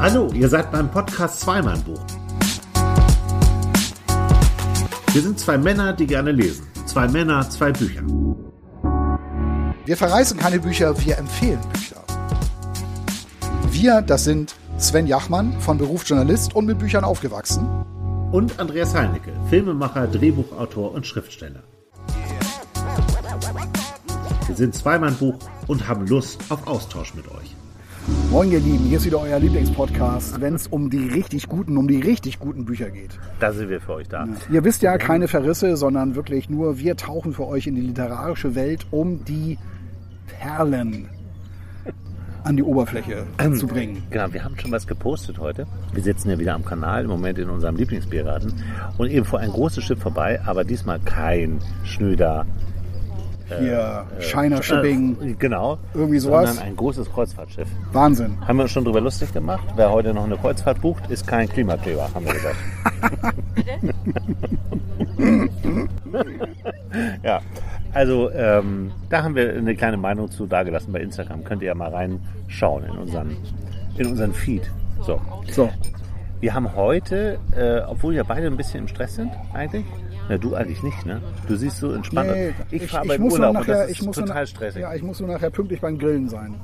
Hallo, ihr seid beim Podcast Zweimann-Buch. Wir sind zwei Männer, die gerne lesen. Zwei Männer, zwei Bücher. Wir verreißen keine Bücher, wir empfehlen Bücher. Wir, das sind Sven Jachmann, von Beruf Journalist und mit Büchern aufgewachsen. Und Andreas Heinecke, Filmemacher, Drehbuchautor und Schriftsteller. Wir sind Zweimann-Buch und haben Lust auf Austausch mit euch. Moin ihr Lieben, hier ist wieder euer Lieblingspodcast, wenn es um die richtig guten, um die richtig guten Bücher geht. Da sind wir für euch da. Ihr wisst ja, keine Verrisse, sondern wirklich nur wir tauchen für euch in die literarische Welt, um die Perlen an die Oberfläche zu bringen. Genau, wir haben schon was gepostet heute. Wir sitzen ja wieder am Kanal, im Moment in unserem Lieblingsbiergarten. Und eben vor ein großes Schiff vorbei, aber diesmal kein schnöder Hier, China Shipping, Äh, genau. Irgendwie sowas? Sondern ein großes Kreuzfahrtschiff. Wahnsinn. Haben wir uns schon drüber lustig gemacht. Wer heute noch eine Kreuzfahrt bucht, ist kein Klimakleber, haben wir gesagt. ja, also ähm, da haben wir eine kleine Meinung zu dagelassen bei Instagram. Könnt ihr ja mal reinschauen in unseren, in unseren Feed. So. So, Wir haben heute, äh, obwohl wir beide ein bisschen im Stress sind, eigentlich. Na, du eigentlich nicht, ne? Du siehst so entspannt. Nee, ich, fahre ich beim muss nur Urlaub nachher, das ist ich muss total stressig. Ja, ich muss nur nachher pünktlich beim Grillen sein.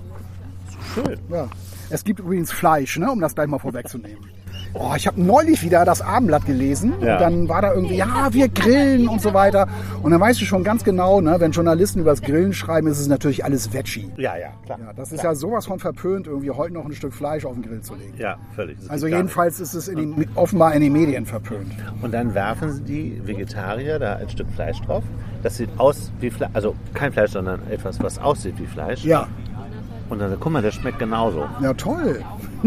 Schön. Ja. Es gibt übrigens Fleisch, ne, um das gleich mal vorwegzunehmen. Oh, ich habe neulich wieder das Abendblatt gelesen Ja. und dann war da irgendwie, ja, wir grillen und so weiter. Und dann weißt du schon ganz genau, ne, wenn Journalisten über das Grillen schreiben, ist es natürlich alles Veggie. Ja, ja, klar. Ja, das ist ja sowas von verpönt, irgendwie heute noch ein Stück Fleisch auf den Grill zu legen. Ja, völlig. Also jedenfalls ist es in den, offenbar in den Medien verpönt. Und dann werfen die Vegetarier da ein Stück Fleisch drauf. Das sieht aus wie Fleisch, also kein Fleisch, sondern etwas, was aussieht wie Fleisch. Ja, Und dann, guck mal, das schmeckt genauso. ja toll.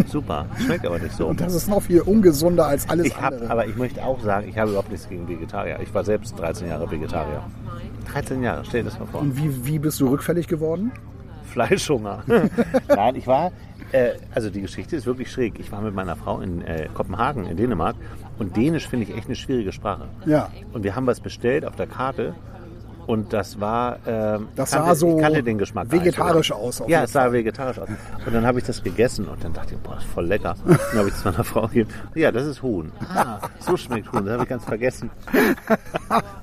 Super. Schmeckt aber nicht so. Und das ist noch viel ungesunder als alles Ich habe, andere. aber ich möchte auch sagen, ich habe überhaupt nichts gegen Vegetarier. Ich war selbst 13 Jahre Vegetarier. 13 Jahre, stell dir das mal vor. Und wie, wie bist du rückfällig geworden? Fleischhunger. Nein, ich war, äh, also die Geschichte ist wirklich schräg. Ich war mit meiner Frau in äh, Kopenhagen, in Dänemark. Und Dänisch finde ich echt eine schwierige Sprache. Ja. Und wir haben was bestellt auf der Karte. Und das war, ähm, Das kannte, sah so ich kannte den Geschmack. gar nicht. vegetarisch aus, auf Ja, es sah vegetarisch aus. Und dann habe ich das gegessen und dann dachte ich, boah, das ist voll lecker. Und dann habe ich es meiner Frau gegeben. Ja, das ist Huhn. Ah, so schmeckt Huhn. Das habe ich ganz vergessen.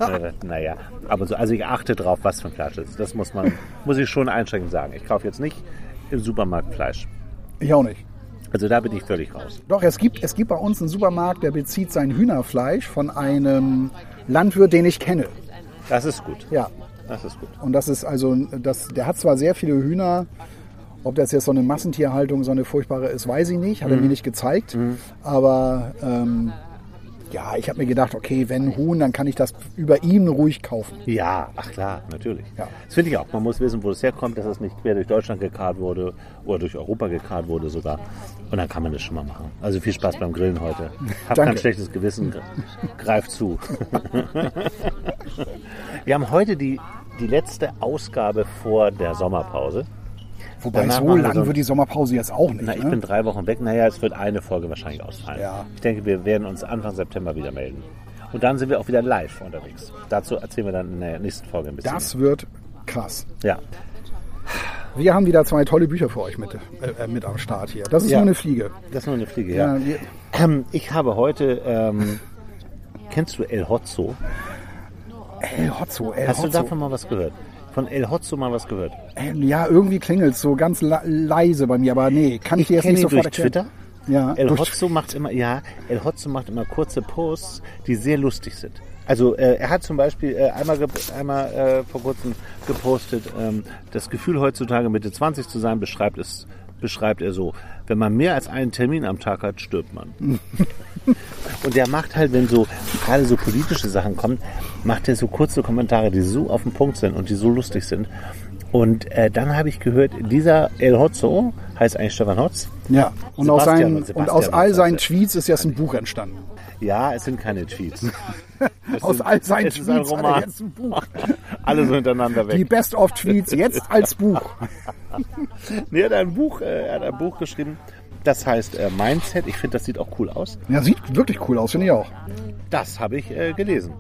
äh, naja, aber so, also ich achte drauf, was für ein Fleisch es ist. Das muss man, muss ich schon einschränkend sagen. Ich kaufe jetzt nicht im Supermarkt Fleisch. Ich auch nicht. Also da bin ich völlig raus. Doch, es gibt, es gibt bei uns einen Supermarkt, der bezieht sein Hühnerfleisch von einem Landwirt, den ich kenne. Das ist gut. Ja. Das ist gut. Und das ist also, das, der hat zwar sehr viele Hühner, ob das jetzt so eine Massentierhaltung, so eine furchtbare ist, weiß ich nicht, hat Mhm. er mir nicht gezeigt. Aber ähm, ja, ich habe mir gedacht, okay, wenn Huhn, dann kann ich das über ihn ruhig kaufen. Ja, ach klar, natürlich. Ja. Das finde ich auch. Man muss wissen, wo es herkommt, dass es nicht quer durch Deutschland gekarrt wurde oder durch Europa gekarrt wurde sogar. Und dann kann man das schon mal machen. Also viel Spaß beim Grillen heute. Hab Danke. kein schlechtes Gewissen. Greif zu. Wir haben heute die, die letzte Ausgabe vor der Sommerpause. Wobei Danach so lang so- wird die Sommerpause jetzt auch nicht. Na, ich ne? bin drei Wochen weg. Naja, es wird eine Folge wahrscheinlich ausfallen. Ja. Ich denke, wir werden uns Anfang September wieder melden. Und dann sind wir auch wieder live unterwegs. Dazu erzählen wir dann in der nächsten Folge ein bisschen. das wird krass. Ja. Wir haben wieder zwei tolle Bücher für euch mit, äh, mit am Start hier. Das ist Ja. nur eine Fliege. Das ist nur eine Fliege, ja. Ja, Ähm, ich habe heute, ähm, kennst du El Hotzo? El Hotzo, El Hast du davon mal was gehört? Von El Hotzo mal was gehört? Ähm, Ja, irgendwie klingelt so ganz leise bei mir, aber nee, kann ich, dir jetzt nicht sofort durch erklären. Twitter. Ja, El Hotzo macht immer, ja, El Hotzo macht immer kurze Posts, die sehr lustig sind. Also äh, er hat zum Beispiel äh, einmal, einmal äh, vor kurzem gepostet, ähm, das Gefühl heutzutage Mitte 20 zu sein, beschreibt es beschreibt er so, wenn man mehr als einen Termin am Tag hat, stirbt man. Und der macht halt, wenn so gerade so politische Sachen kommen, macht er so kurze Kommentare, die so auf den Punkt sind und die so lustig sind. Und äh, dann habe ich gehört, dieser El Hotzo heißt eigentlich Stefan Hotz. Ja, und aus, seinen, und aus all seinen. Tweets ist jetzt ein Buch entstanden. Ja, es sind keine Tweets. Aus all seinen ein Tweets er Roman. jetzt ein Buch. Alle so hintereinander Die weg. Best-of-Tweets jetzt als Buch. Nee, er hat ein Buch, äh, er hat ein Buch geschrieben. Das heißt äh, Mindset. Ich finde, das sieht auch cool aus. Ja, sieht wirklich cool aus, finde ich auch. Das habe ich äh, gelesen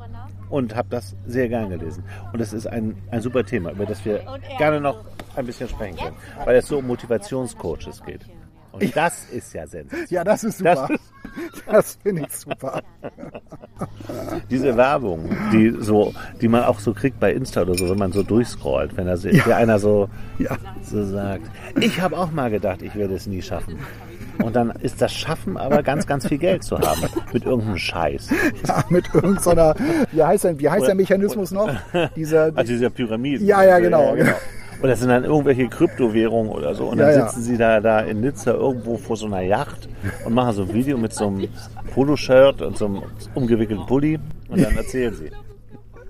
und habe das sehr gern gelesen. Und das ist ein, ein super Thema, über das wir gerne noch ein bisschen sprechen können, weil es so um Motivationscoaches geht. Und das ist ja sensationell. Ja, das ist super. Das, finde ich super. Diese Werbung, die so, die man auch so kriegt bei Insta oder so, wenn man so durchscrollt, wenn da der einer so, Ja. so sagt, ich habe auch mal gedacht, ich werde es nie schaffen. Und dann ist das Schaffen aber ganz, ganz viel Geld zu haben mit irgendeinem Scheiß. Ja, mit irgendeiner, wie heißt, denn, wie heißt der Mechanismus noch? Dieser, Also dieser Pyramiden. Ja, ja, genau, genau. Und das sind dann irgendwelche Kryptowährungen oder so. Und Ja, dann ja. sitzen sie da, da in Nizza irgendwo vor so einer Yacht und machen so ein Video mit so einem Poloshirt und so einem umgewickelten Pulli und dann erzählen sie.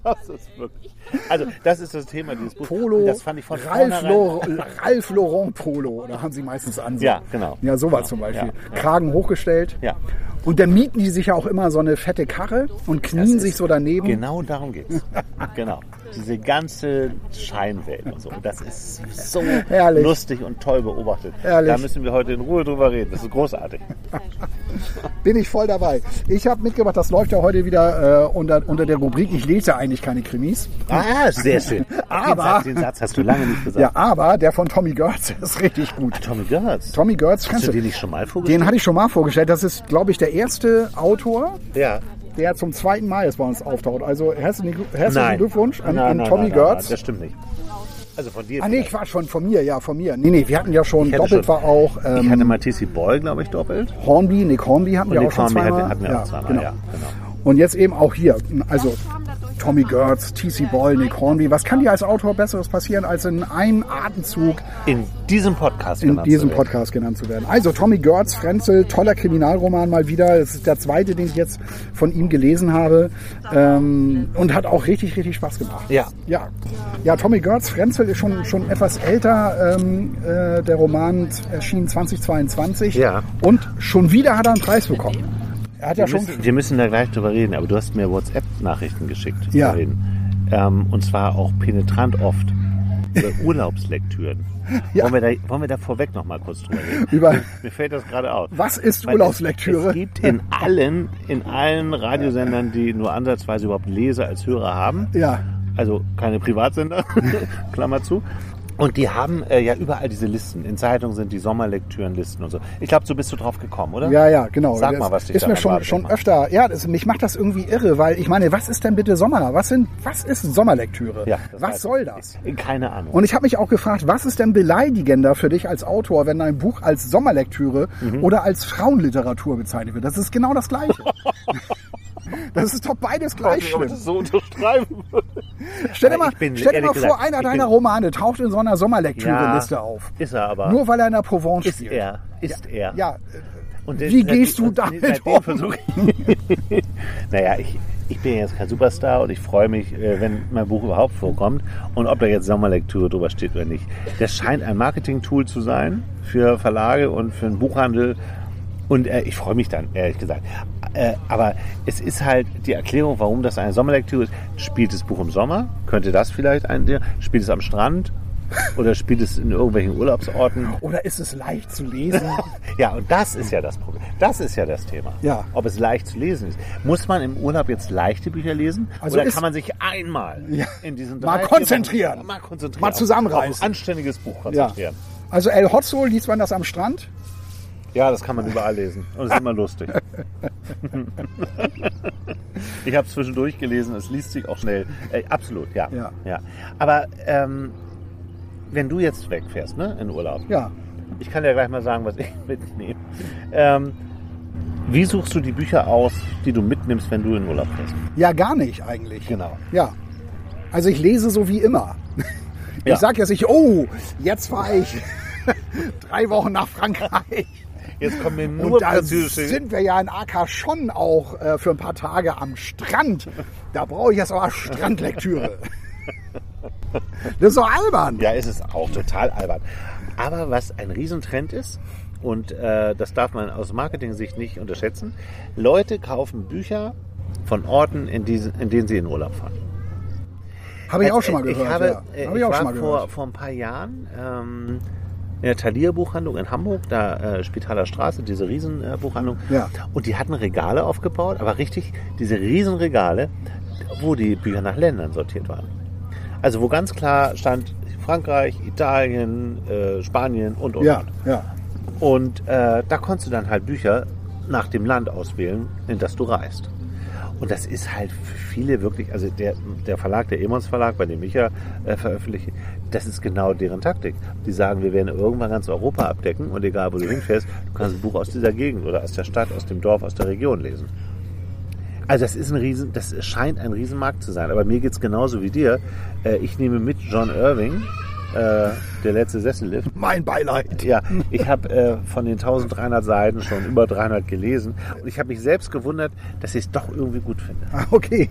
Das ist wirklich. Also, das ist das Thema dieses Buches. Polo, Und das fand ich von Ralph, vornherein- Lau- Ralph Lauren Polo, da haben sie meistens an. Ja, genau. Ja, sowas Genau. zum Beispiel. Ja, ja. Kragen hochgestellt. Ja. Und dann mieten die sich ja auch immer so eine fette Karre und knien Das sich so daneben. Genau darum geht's. genau. Diese ganze Scheinwelt und so. Und das ist so Herrlich. lustig und toll beobachtet. Herrlich. Da müssen wir heute in Ruhe drüber reden. Das ist großartig. Bin ich voll dabei. Ich habe mitgebracht, das läuft ja heute wieder äh, unter, unter der Rubrik, ich lese eigentlich keine Krimis. Ah, sehr schön. Aber- den, Satz, den Satz hast du lange nicht gesagt. Ja, aber der von Tommy Gertz ist richtig gut. Tommy Gertz. Tommy Gertz, Hast du den nicht schon mal vorgestellt? Den hatte ich schon mal vorgestellt. Das ist, glaube ich, der erste Autor, ja. der zum zweiten Mal jetzt bei uns auftaucht. Also herzlichen, herzlichen. Glückwunsch an, Nein, an Tommy nein, nein, Gertz. Das stimmt nicht. Also von dir. Ah nee, vielleicht. Quatsch, von, von mir, ja, von mir. Nee, nee, wir hatten ja schon, Ich doppelt schon- war auch Ich ähm, hatte mal TC Boy, glaube ich, doppelt. Hornby, Nick Hornby hatten wir Und auch Nick schon Hornby zweimal. hatten- hatten wir ja, auch zweimal, genau. ja, genau. Und jetzt eben auch hier, also Tommy Gertz, TC Boyle, Nick Hornby. Was kann dir als Autor Besseres passieren, als in einem Atemzug In diesem Podcast in genannt diesem zu werden. Podcast genannt zu werden. Also Tommy Gertz, Frenzel, toller Kriminalroman mal wieder. Das ist der zweite, den ich jetzt von ihm gelesen habe. Ähm, und hat auch richtig, richtig Spaß gemacht. Ja. Ja, ja Tommy Gertz, Frenzel ist schon, schon etwas älter. Ähm, äh, der Roman erschien 2022. Ja. Und schon wieder hat er einen Preis bekommen. Er hat ja Wir schon... müssen, wir müssen da gleich drüber reden, aber du hast mir WhatsApp-Nachrichten geschickt. Ja. Ähm, und zwar auch penetrant oft. Über Urlaubslektüren. Ja. Wollen, wir da, wollen wir da vorweg noch mal kurz drüber reden? Über- Mir fällt das gerade auf. Was ist Weil Urlaubslektüre? Es, es gibt in allen, in allen Radiosendern, die nur ansatzweise überhaupt Leser als Hörer haben, Ja. also keine Privatsender, Klammer zu. Und die haben äh, ja überall diese Listen. In Zeitungen sind die Sommerlektürenlisten und so. Ich glaube, so bist du drauf gekommen, oder? Ja, ja, genau. Sag Das mal, was dich ist mir schon, schon öfter. Ja, das, mich macht das irgendwie irre, weil ich meine, was ist denn bitte Sommer? Was sind, was ist Sommerlektüre? Ja, das was ich. soll das? Keine Ahnung. Und ich habe mich auch gefragt, was ist denn beleidigender für dich als Autor, wenn dein Buch als Sommerlektüre Mhm. oder als Frauenliteratur bezeichnet wird? Das ist genau das Gleiche. Das ist doch beides gleich schlimm. so unterschreiben würde. Stell dir Ja, mal, bin stell dir mal ehrlich vor, gesagt, einer deiner Romane taucht in so einer Sommerlektüre-Liste auf. Ist er aber. Nur weil er in der Provence ist spielt. er. Ist er. Ja, Und Wie gehst du damit um? ich- naja, ich, ich bin jetzt kein Superstar und ich freue mich, äh, wenn mein Buch überhaupt vorkommt und ob da jetzt Sommerlektüre drüber steht oder nicht. Das scheint ein Marketing-Tool zu sein für Verlage und für den Buchhandel. Und äh, ich freue mich dann, ehrlich gesagt. Äh, aber es ist halt die Erklärung, warum das eine Sommerlektüre ist. Spielt das Buch im Sommer? Könnte das vielleicht ein Spielt es am Strand? Oder spielt es in irgendwelchen Urlaubsorten? oder ist es leicht zu lesen? Ja, und das ist ja das Problem. Das ist ja das Thema. Ja. Ob es leicht zu lesen ist. Muss man im Urlaub jetzt leichte Bücher lesen? Also oder kann man sich einmal Ja. in diesen Mal drei, vier konzentrieren. Mal konzentrieren. Mal zusammenreißen. Auf ein anständiges Buch Ja. konzentrieren. Also El Hotzo liest man das am Strand? Ja. das kann man überall lesen. Und es ist immer lustig. ich habe zwischendurch gelesen, es liest sich auch schnell. Äh, absolut, ja. Ja. ja. Aber ähm, wenn du jetzt wegfährst, ne, in Urlaub, Ja. Ich kann dir gleich mal sagen, was ich mitnehme. Ähm, wie suchst du die Bücher aus, die du mitnimmst, wenn du in Urlaub fährst? Ja, gar nicht eigentlich. Genau. Ja. Also ich lese so wie immer. Ich Ja. sag jetzt nicht, oh, jetzt fahre ich drei Wochen nach Frankreich. Jetzt kommen mir nur Und da sind wir ja in AK schon auch äh, für ein paar Tage am Strand. Da brauche ich jetzt aber Strandlektüre. Das ist doch albern. Ja, es ist auch total albern. Aber was ein Riesentrend ist, und äh, das darf man aus Marketing-Sicht nicht unterschätzen, Leute kaufen Bücher von Orten, in, diesen, in denen sie in Urlaub fahren. Habe ich auch schon mal Äh, gehört. Ich, habe, ja. äh, Habe ich ich auch war schon mal vor, gehört. vor ein paar Jahren ähm, in der Thalia Buchhandlung in Hamburg, da äh, Spitaler Straße, diese Riesen äh. Ja. Und die hatten Regale aufgebaut, aber richtig diese Riesenregale, wo die Bücher nach Ländern sortiert waren. Also wo ganz klar stand Frankreich, Italien, äh, Spanien und und Ja, und. ja. Und äh, da konntest du dann halt Bücher nach dem Land auswählen, in das du reist. Und das ist halt für viele wirklich, also der, der Verlag, der Emons Verlag, bei dem ich ja äh, veröffentliche, das ist genau deren Taktik. Die sagen, wir werden irgendwann ganz Europa abdecken und egal wo du hinfährst, du kannst ein Buch aus dieser Gegend oder aus der Stadt, aus dem Dorf, aus der Region lesen. Also das ist ein Riesen, das scheint ein Riesenmarkt zu sein. Aber mir geht's genauso wie dir. Äh, ich nehme mit John Irving, äh, der letzte Sessellift. Mein Beileid. Ja, ich habe äh, von den 1300 Seiten schon über 300 gelesen und ich habe mich selbst gewundert, dass ich es doch irgendwie gut finde. Ah, okay.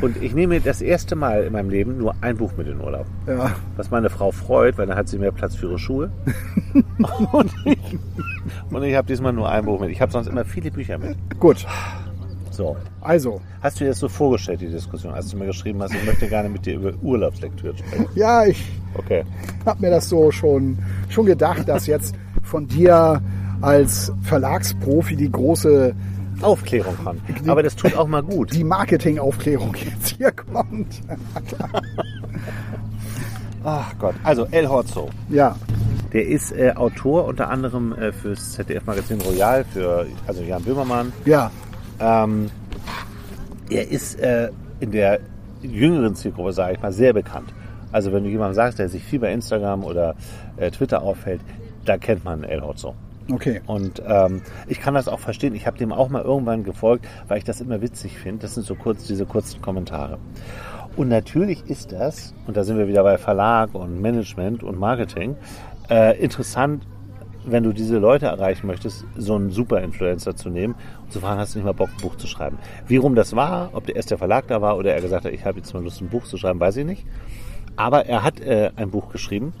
Und ich nehme das erste Mal in meinem Leben nur ein Buch mit in Urlaub. Ja. Was meine Frau freut, weil dann hat sie mehr Platz für ihre Schuhe. und ich, und ich habe diesmal nur ein Buch mit. Ich habe sonst immer viele Bücher mit. Gut. So. Also, Hast du dir das so vorgestellt, die Diskussion, als du mir geschrieben hast, ich möchte gerne mit dir über Urlaubslektüre sprechen? ja, ich Okay. habe mir das so schon, schon gedacht, dass jetzt von dir als Verlagsprofi die große, Aufklärung kommt. Aber das tut auch mal gut. die Marketingaufklärung jetzt hier kommt. Ach Gott. Also El Horzo. Ja, Der ist äh, Autor unter anderem äh, fürs ZDF-Magazin Royal, für also Jan Böhmermann. ja, Ähm, er ist äh, in der jüngeren Zielgruppe, sage ich mal, sehr bekannt. Also wenn du jemandem sagst, der sich viel bei Instagram oder äh, Twitter aufhält, da kennt man El Horzo. Okay. Und ähm, ich kann das auch verstehen. Ich habe dem auch mal irgendwann gefolgt, weil ich das immer witzig finde. Das sind so kurz diese kurzen Kommentare. Und natürlich ist das, und da sind wir wieder bei Verlag und Management und Marketing, äh, interessant, wenn du diese Leute erreichen möchtest, so einen Super-Influencer zu nehmen und zu fragen, hast du nicht mal Bock, ein Buch zu schreiben? Wie rum das war, ob der erst der Verlag da war oder er gesagt hat, ich habe jetzt mal Lust, ein Buch zu schreiben, weiß ich nicht. Aber er hat äh, ein Buch geschrieben.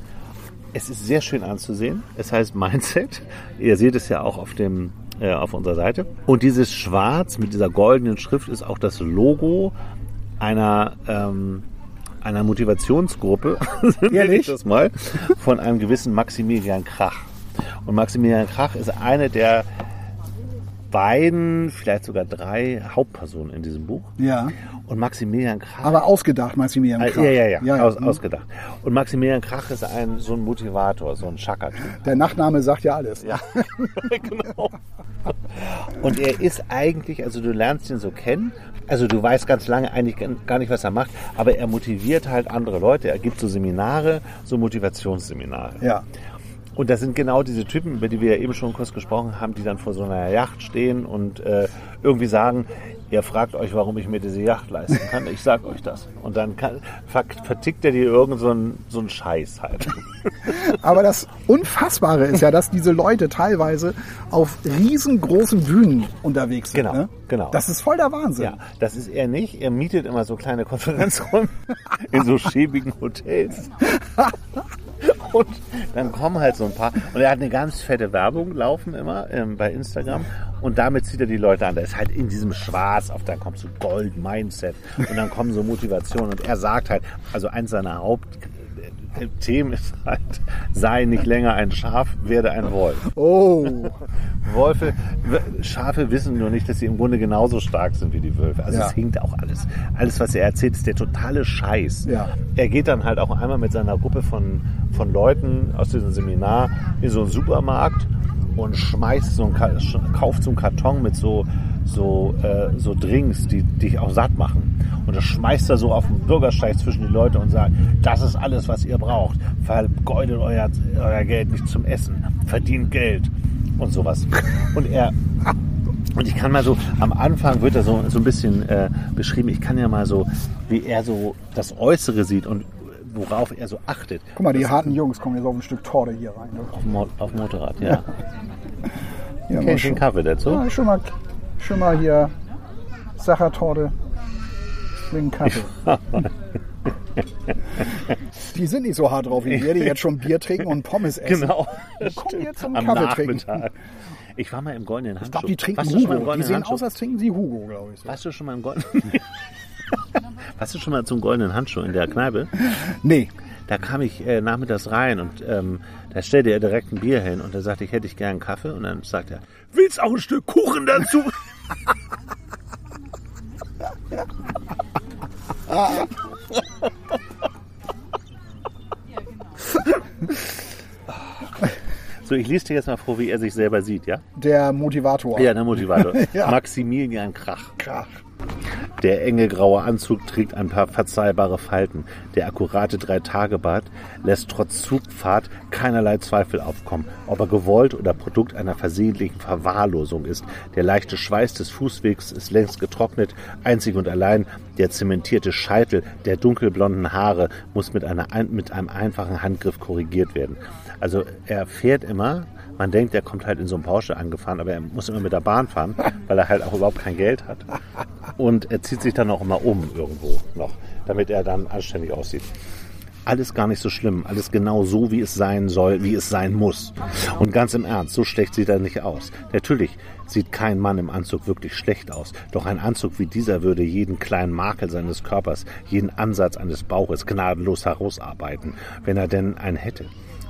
Es ist sehr schön anzusehen. Es heißt Mindset. Ihr seht es ja auch auf dem äh, auf unserer Seite. Und dieses Schwarz mit dieser goldenen Schrift ist auch das Logo einer ähm, einer Motivationsgruppe, nenne ich das mal, von einem gewissen Maximilian Krach. Und Maximilian Krach ist eine der beiden, vielleicht sogar drei Hauptpersonen in diesem Buch. Ja. Und Maximilian Krach Aber ausgedacht, Maximilian Ah, Krach. Ja, ja, ja, ja, Aus, hm. ausgedacht. Und Maximilian Krach ist ein so ein Motivator, so ein Chaka-Typ. Der Nachname sagt ja alles. Ja, genau. Und er ist eigentlich, also du lernst ihn so kennen, also du weißt ganz lange eigentlich gar nicht, was er macht, aber er motiviert halt andere Leute. Er gibt so Seminare, so Motivationsseminare. Ja. Und das sind genau diese Typen, über die wir ja eben schon kurz gesprochen haben, die dann vor so einer Yacht stehen und äh, irgendwie sagen, ihr fragt euch, warum ich mir diese Yacht leisten kann. Ich sag euch das. Und dann kann, ver vertickt er dir irgend so einen, so einen Scheiß halt. Aber das Unfassbare ist ja, dass diese Leute teilweise auf riesengroßen Bühnen unterwegs sind. Genau, ne? genau. Das ist voll der Wahnsinn. Ja, das ist er nicht. Er mietet immer so kleine Konferenzräume in so schäbigen Hotels. Und dann kommen halt so ein paar. Und er hat eine ganz fette Werbung laufen immer ähm, bei Instagram. Und damit zieht er die Leute an. Da ist halt in diesem Schwarz, auf da kommt so Gold Mindset. Und dann kommen so Motivationen. Und er sagt halt, also eins seiner Hauptthemen ist halt, sei nicht länger ein Schaf, werde ein Wolf. Oh, Wölfe, w- Schafe wissen nur nicht, dass sie im Grunde genauso stark sind wie die Wölfe. Also Ja. es hinkt auch alles. Alles, was er erzählt, ist der totale Scheiß. Ja. Er geht dann halt auch einmal mit seiner Gruppe von, von Leuten aus diesem Seminar in so einen Supermarkt und schmeißt so einen, kauft so einen Karton mit so, so, äh, so Drinks, die dich auch satt machen. Und das schmeißt er so auf den Bürgersteig zwischen die Leute und sagt, das ist alles, was ihr braucht. Vergeudet euer, euer Geld nicht zum Essen. Verdient Geld und sowas. Und er und ich kann mal so, am Anfang wird er so, so ein bisschen äh, beschrieben, ich kann ja mal so, wie er so das Äußere sieht und worauf er so achtet. guck mal, die harten Jungs kommen jetzt auf ein Stück Torte hier rein. ne? Auf, Mo- auf Motorrad, ja. Ja, mal den schon, Kaffee dazu? ja, schon mal, schon mal hier Sachertorte, den Kaffee. die sind nicht so hart drauf wie wir, die jetzt schon Bier trinken und Pommes essen. Genau. Komm jetzt zum Am Kaffee trinken. Ich war mal im Goldenen Handschuh. Ich glaube, die trinken Warst Hugo. Die sehen Handschuh? aus, als trinken sie Hugo, glaube ich. So. Warst du schon mal im Goldenen Warst du schon mal zum Goldenen Handschuh in der Kneipe? Nee, Da kam ich äh, nachmittags rein und ähm, da stellte er direkt ein Bier hin und da sagte ich, hätte ich gern einen Kaffee und dann sagt er, willst auch ein Stück Kuchen dazu? So So, ich lese dir jetzt mal vor, wie er sich selber sieht, ja? Der Motivator. Ja, der Motivator. Ja. Maximilian Krach. Krach. Der enge graue Anzug trägt ein paar verzeihbare Falten. Der akkurate Drei-Tage-Bart lässt trotz Zugfahrt keinerlei Zweifel aufkommen, ob er gewollt oder Produkt einer versehentlichen Verwahrlosung ist. Der leichte Schweiß des Fußwegs ist längst getrocknet. Einzig und allein der zementierte Scheitel der dunkelblonden Haare muss mit, einer, ein- mit einem einfachen Handgriff korrigiert werden. Also er fährt immer man denkt, er kommt halt in so einem Porsche angefahren, aber er muss immer mit der Bahn fahren, weil er halt auch überhaupt kein Geld hat. Und er zieht sich dann auch immer um irgendwo noch, damit er dann anständig aussieht. Alles gar nicht so schlimm, alles genau so, wie es sein soll, wie es sein muss. Und ganz im Ernst, so schlecht sieht er nicht aus. Natürlich sieht kein Mann im Anzug wirklich schlecht aus, doch ein Anzug wie dieser würde jeden kleinen Makel seines Körpers, jeden Ansatz eines Bauches gnadenlos herausarbeiten, wenn er denn einen hätte.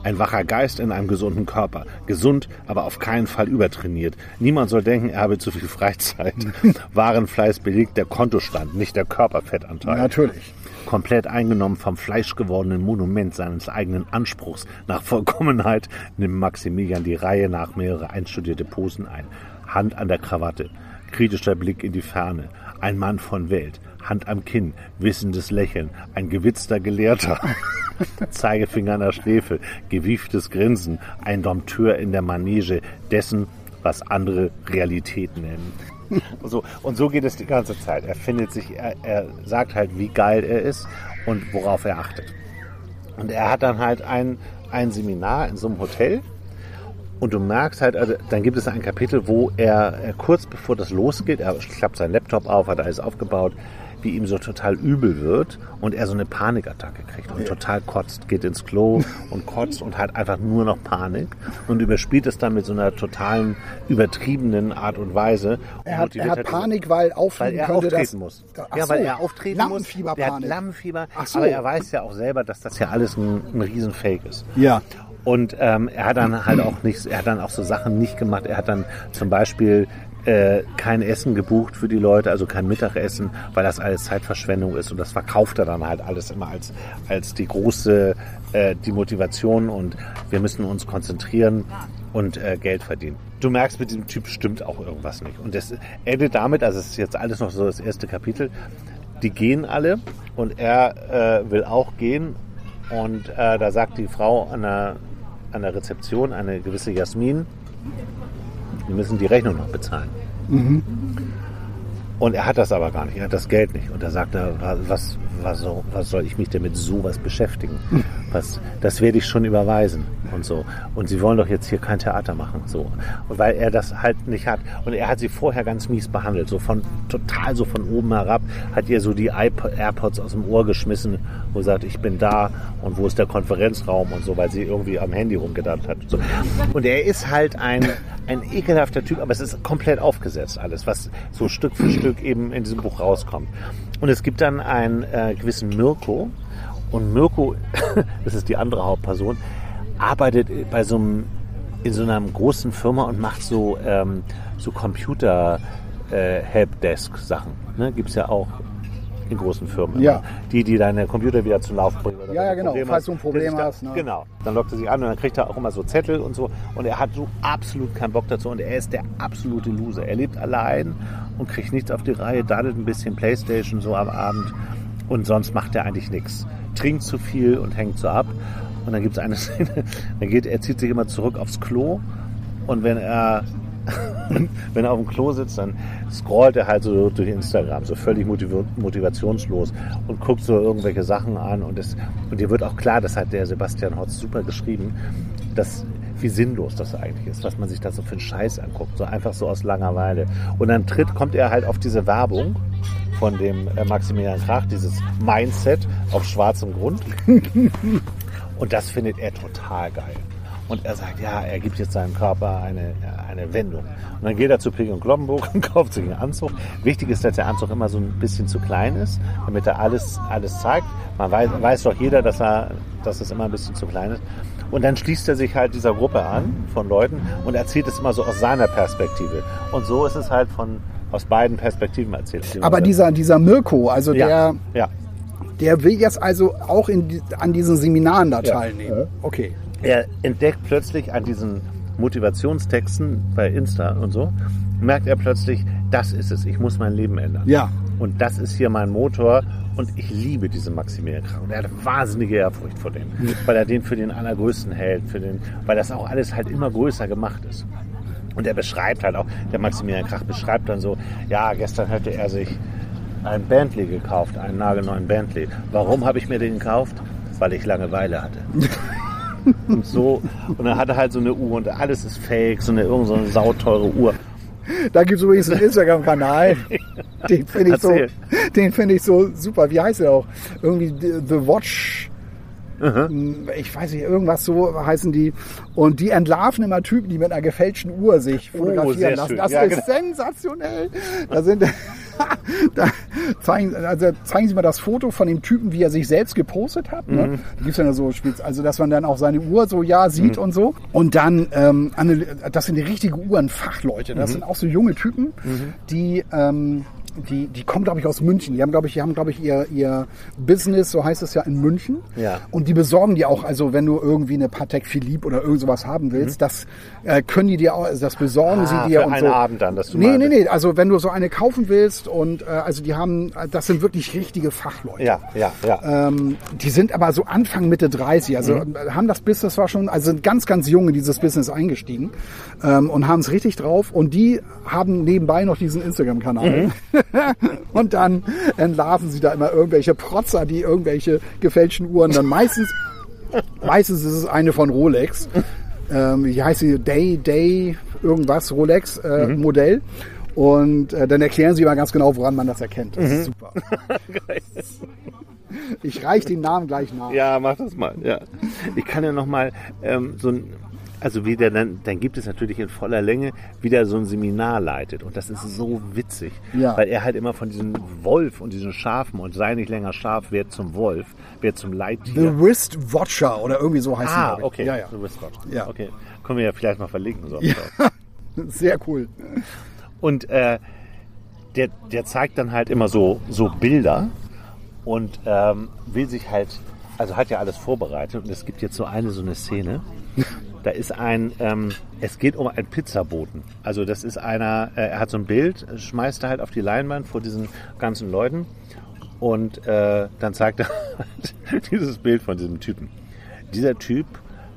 Ein wacher Geist in einem gesunden Körper. Gesund, aber auf keinen Fall übertrainiert. Niemand soll denken, er habe zu viel Freizeit. Warenfleiß belegt der Kontostand, nicht der Körperfettanteil. Natürlich. Komplett eingenommen vom fleischgewordenen Monument seines eigenen Anspruchs nach Vollkommenheit nimmt Maximilian die Reihe nach mehrere einstudierte Posen ein. Hand an der Krawatte, kritischer Blick in die Ferne, ein Mann von Welt, Hand am Kinn, wissendes Lächeln, ein gewitzter Gelehrter. Zeigefinger an der Schläfe, gewieftes Grinsen, ein Dompteur in der Manege dessen, was andere Realität nennen. Und so, und so geht es die ganze Zeit. Er findet sich, er, er sagt halt, wie geil er ist und worauf er achtet. Und er hat dann halt ein, ein Seminar in so einem Hotel. Und du merkst halt, also, dann gibt es ein Kapitel, wo er, er kurz bevor das losgeht, er klappt seinen Laptop auf, hat alles aufgebaut, wie ihm so total übel wird und er so eine Panikattacke kriegt und total kotzt, geht ins Klo und kotzt und hat einfach nur noch Panik und überspielt es dann mit so einer totalen, übertriebenen Art und Weise. Er hat, er hat halt- Panik, weil weil er auftreten dass... muss. Ach ja, weil so, er auftreten muss. Hat Lampenfieberpanik. Lampenfieber. Ach so. Aber er weiß ja auch selber, dass das ja alles ein, ein Riesenfake ist. Ja. Und ähm, er hat dann halt auch nichts, er hat dann auch so Sachen nicht gemacht. Er hat dann zum Beispiel äh, kein Essen gebucht für die Leute, also kein Mittagessen, weil das alles Zeitverschwendung ist. Und das verkauft er dann halt alles immer als, als die große, äh, die Motivation und wir müssen uns konzentrieren und äh, Geld verdienen. Du merkst, mit diesem Typ stimmt auch irgendwas nicht. Und das endet damit, also es ist jetzt alles noch so das erste Kapitel, die gehen alle und er äh, will auch gehen. Und äh, da sagt die Frau an der, an der Rezeption, eine gewisse Jasmin, wir müssen die Rechnung noch bezahlen. Und er hat das aber gar nicht, er hat das Geld nicht. Und da sagt er, wa- was, was, soll, was soll ich mich denn mit sowas beschäftigen? Was, das werde ich schon überweisen und so. Und sie wollen doch jetzt hier kein Theater machen. So. Weil er das halt nicht hat. Und er hat sie vorher ganz mies behandelt. So von total so von oben herab hat ihr so die AirPods aus dem Ohr geschmissen, wo sie sagt, ich bin da und wo ist der Konferenzraum und so, weil sie irgendwie am Handy rumgedacht hat. So. Und er ist halt ein, ein ekelhafter Typ, aber es ist komplett aufgesetzt alles, was so Stück für Stück eben in diesem Buch rauskommt. Und es gibt dann einen äh, gewissen Mirko und Mirko, das ist die andere Hauptperson, arbeitet bei so einem in so einer großen Firma und macht so ähm, so Computer äh. Ne? Gibt es ja auch in großen Firmen. Ja. Die, die deine Computer wieder zum Laufen bringen. oder Ja, ja, genau. Falls du ein Problem da- hast, ne? Genau. Dann lockt er sich an und dann kriegt er auch immer so Zettel und so. Und er hat so absolut keinen Bock dazu. Und er ist der absolute Loser. Er lebt allein und kriegt nichts auf die Reihe, daddelt ein bisschen Playstation so am Abend. Und sonst macht er eigentlich nichts. Trinkt zu viel und hängt so ab. Und dann gibt es eine Szene, dann geht, er zieht sich immer zurück aufs Klo. Und wenn er wenn er auf dem Klo sitzt, dann scrollt er halt so durch Instagram, so völlig motiv motivationslos und guckt so irgendwelche Sachen an und, das, und dir wird auch klar, das hat der Sebastian Hotz super geschrieben, dass wie sinnlos das eigentlich ist, was man sich da so für einen Scheiß anguckt, so einfach so aus Langeweile. Und dann tritt, kommt er halt auf diese Werbung von dem äh, Maximilian Krach, dieses Mindset auf schwarzem Grund. Und das findet er total geil. Und er sagt, ja, er gibt jetzt seinem Körper eine, eine Wendung. Und dann geht er zu Pig und Glockenburg und kauft sich einen Anzug. Wichtig ist, dass der Anzug immer so ein bisschen zu klein ist, damit er alles, alles zeigt. Man weiß, weiß doch jeder, dass, er, dass es immer ein bisschen zu klein ist. Und dann schließt er sich halt dieser Gruppe an von Leuten und erzählt es immer so aus seiner Perspektive. Und so ist es halt von, aus beiden Perspektiven erzählt. Aber dieser, dieser Mirko, also ja, der, ja. der will jetzt also auch in, die- an diesen Seminaren da teilnehmen. Okay. er entdeckt plötzlich an diesen Motivationstexten bei Insta und so, merkt er plötzlich, das ist es, ich muss mein Leben ändern. Ja. Und das ist hier mein Motor und ich liebe diesen Maximilian Krach. Und er hat wahnsinnige Ehrfurcht vor dem, weil er den für den allergrößten hält, für den, weil das auch alles halt immer größer gemacht ist. Und er beschreibt halt auch, der Maximilian Krach beschreibt dann so, ja, gestern hätte er sich einen Bentley gekauft, einen nagelneuen Bentley. Warum habe ich mir den gekauft? Weil ich Langeweile hatte. und so, und dann hat er halt so eine Uhr und alles ist fake, so eine, irgend so eine sauteure Uhr. Da gibt es übrigens einen Instagram-Kanal. Den finde ich, so, den finde ich so super. Wie heißt der auch? Irgendwie The The Watch. Ich weiß nicht, irgendwas so heißen die. Und die entlarven immer Typen, die mit einer gefälschten Uhr sich fotografieren sehr lassen. schön. Das Ja, ist genau. sensationell. Da sind, da zeigen, also zeigen sie mal das Foto von dem Typen, wie er sich selbst gepostet hat. Mhm. Ne? Da gibt's ja so Spitz, also dass man dann auch seine Uhr so ja sieht Mhm. und so. Und dann, ähm, das sind die richtige Uhrenfachleute. Mhm. Das sind auch so junge Typen, die ähm, die, die kommen, glaube ich, aus München. Die haben, glaube ich, die haben, glaube ich, ihr, ihr Business, so heißt es ja, in München. Ja. Und die besorgen dir auch, also wenn du irgendwie eine Patek Philippe oder irgend sowas haben willst, das äh, können die dir auch, das besorgen Mhm. Ah, sie dir für und einen so. Abend dann, dass du nee, mal- nee, nee. Also wenn du so eine kaufen willst und äh, also die haben, das sind wirklich richtige Fachleute. Ja, ja, ja. Ähm, die sind aber so Anfang Mitte 30, also Mhm. äh, haben das Business war schon, also sind ganz, ganz jung in dieses Business eingestiegen ähm, und haben es richtig drauf und die haben nebenbei noch diesen Instagram-Kanal. Mhm. und dann entlarven sie da immer irgendwelche Protzer, die irgendwelche gefälschten Uhren dann meistens, meistens ist es eine von Rolex. Ähm, wie heißt sie? Day, Day, irgendwas, Rolex äh, Mhm. Modell. Und äh, dann erklären sie mal ganz genau, woran man das erkennt. Das Mhm. ist super. Ich reiche den Namen gleich nach. Ja, mach das mal. Ja. Ich kann ja noch mal ähm, so ein, also wie der dann, dann gibt es natürlich in voller Länge, wie der so ein Seminar leitet. Und das ist so witzig, Ja. weil er halt immer von diesem Wolf und diesen Schafen und sei nicht länger Schaf, wer zum Wolf, wer zum The Leittier. Wrist Watcher oder irgendwie so heißt ah, glaub ich. okay. Ja, ja. Du bist Gott. Ja. Okay. Können wir ja vielleicht noch verlinken. So. Sehr cool. Und äh, der, der zeigt dann halt immer so, so Bilder und ähm, will sich halt, also hat ja alles vorbereitet und es gibt jetzt so eine, so eine Szene. Da ist ein, ähm, es geht um einen Pizzaboten. Also das ist einer, äh, er hat so ein Bild, schmeißt er halt auf die Leinwand vor diesen ganzen Leuten und äh, dann zeigt er halt dieses Bild von diesem Typen. Dieser Typ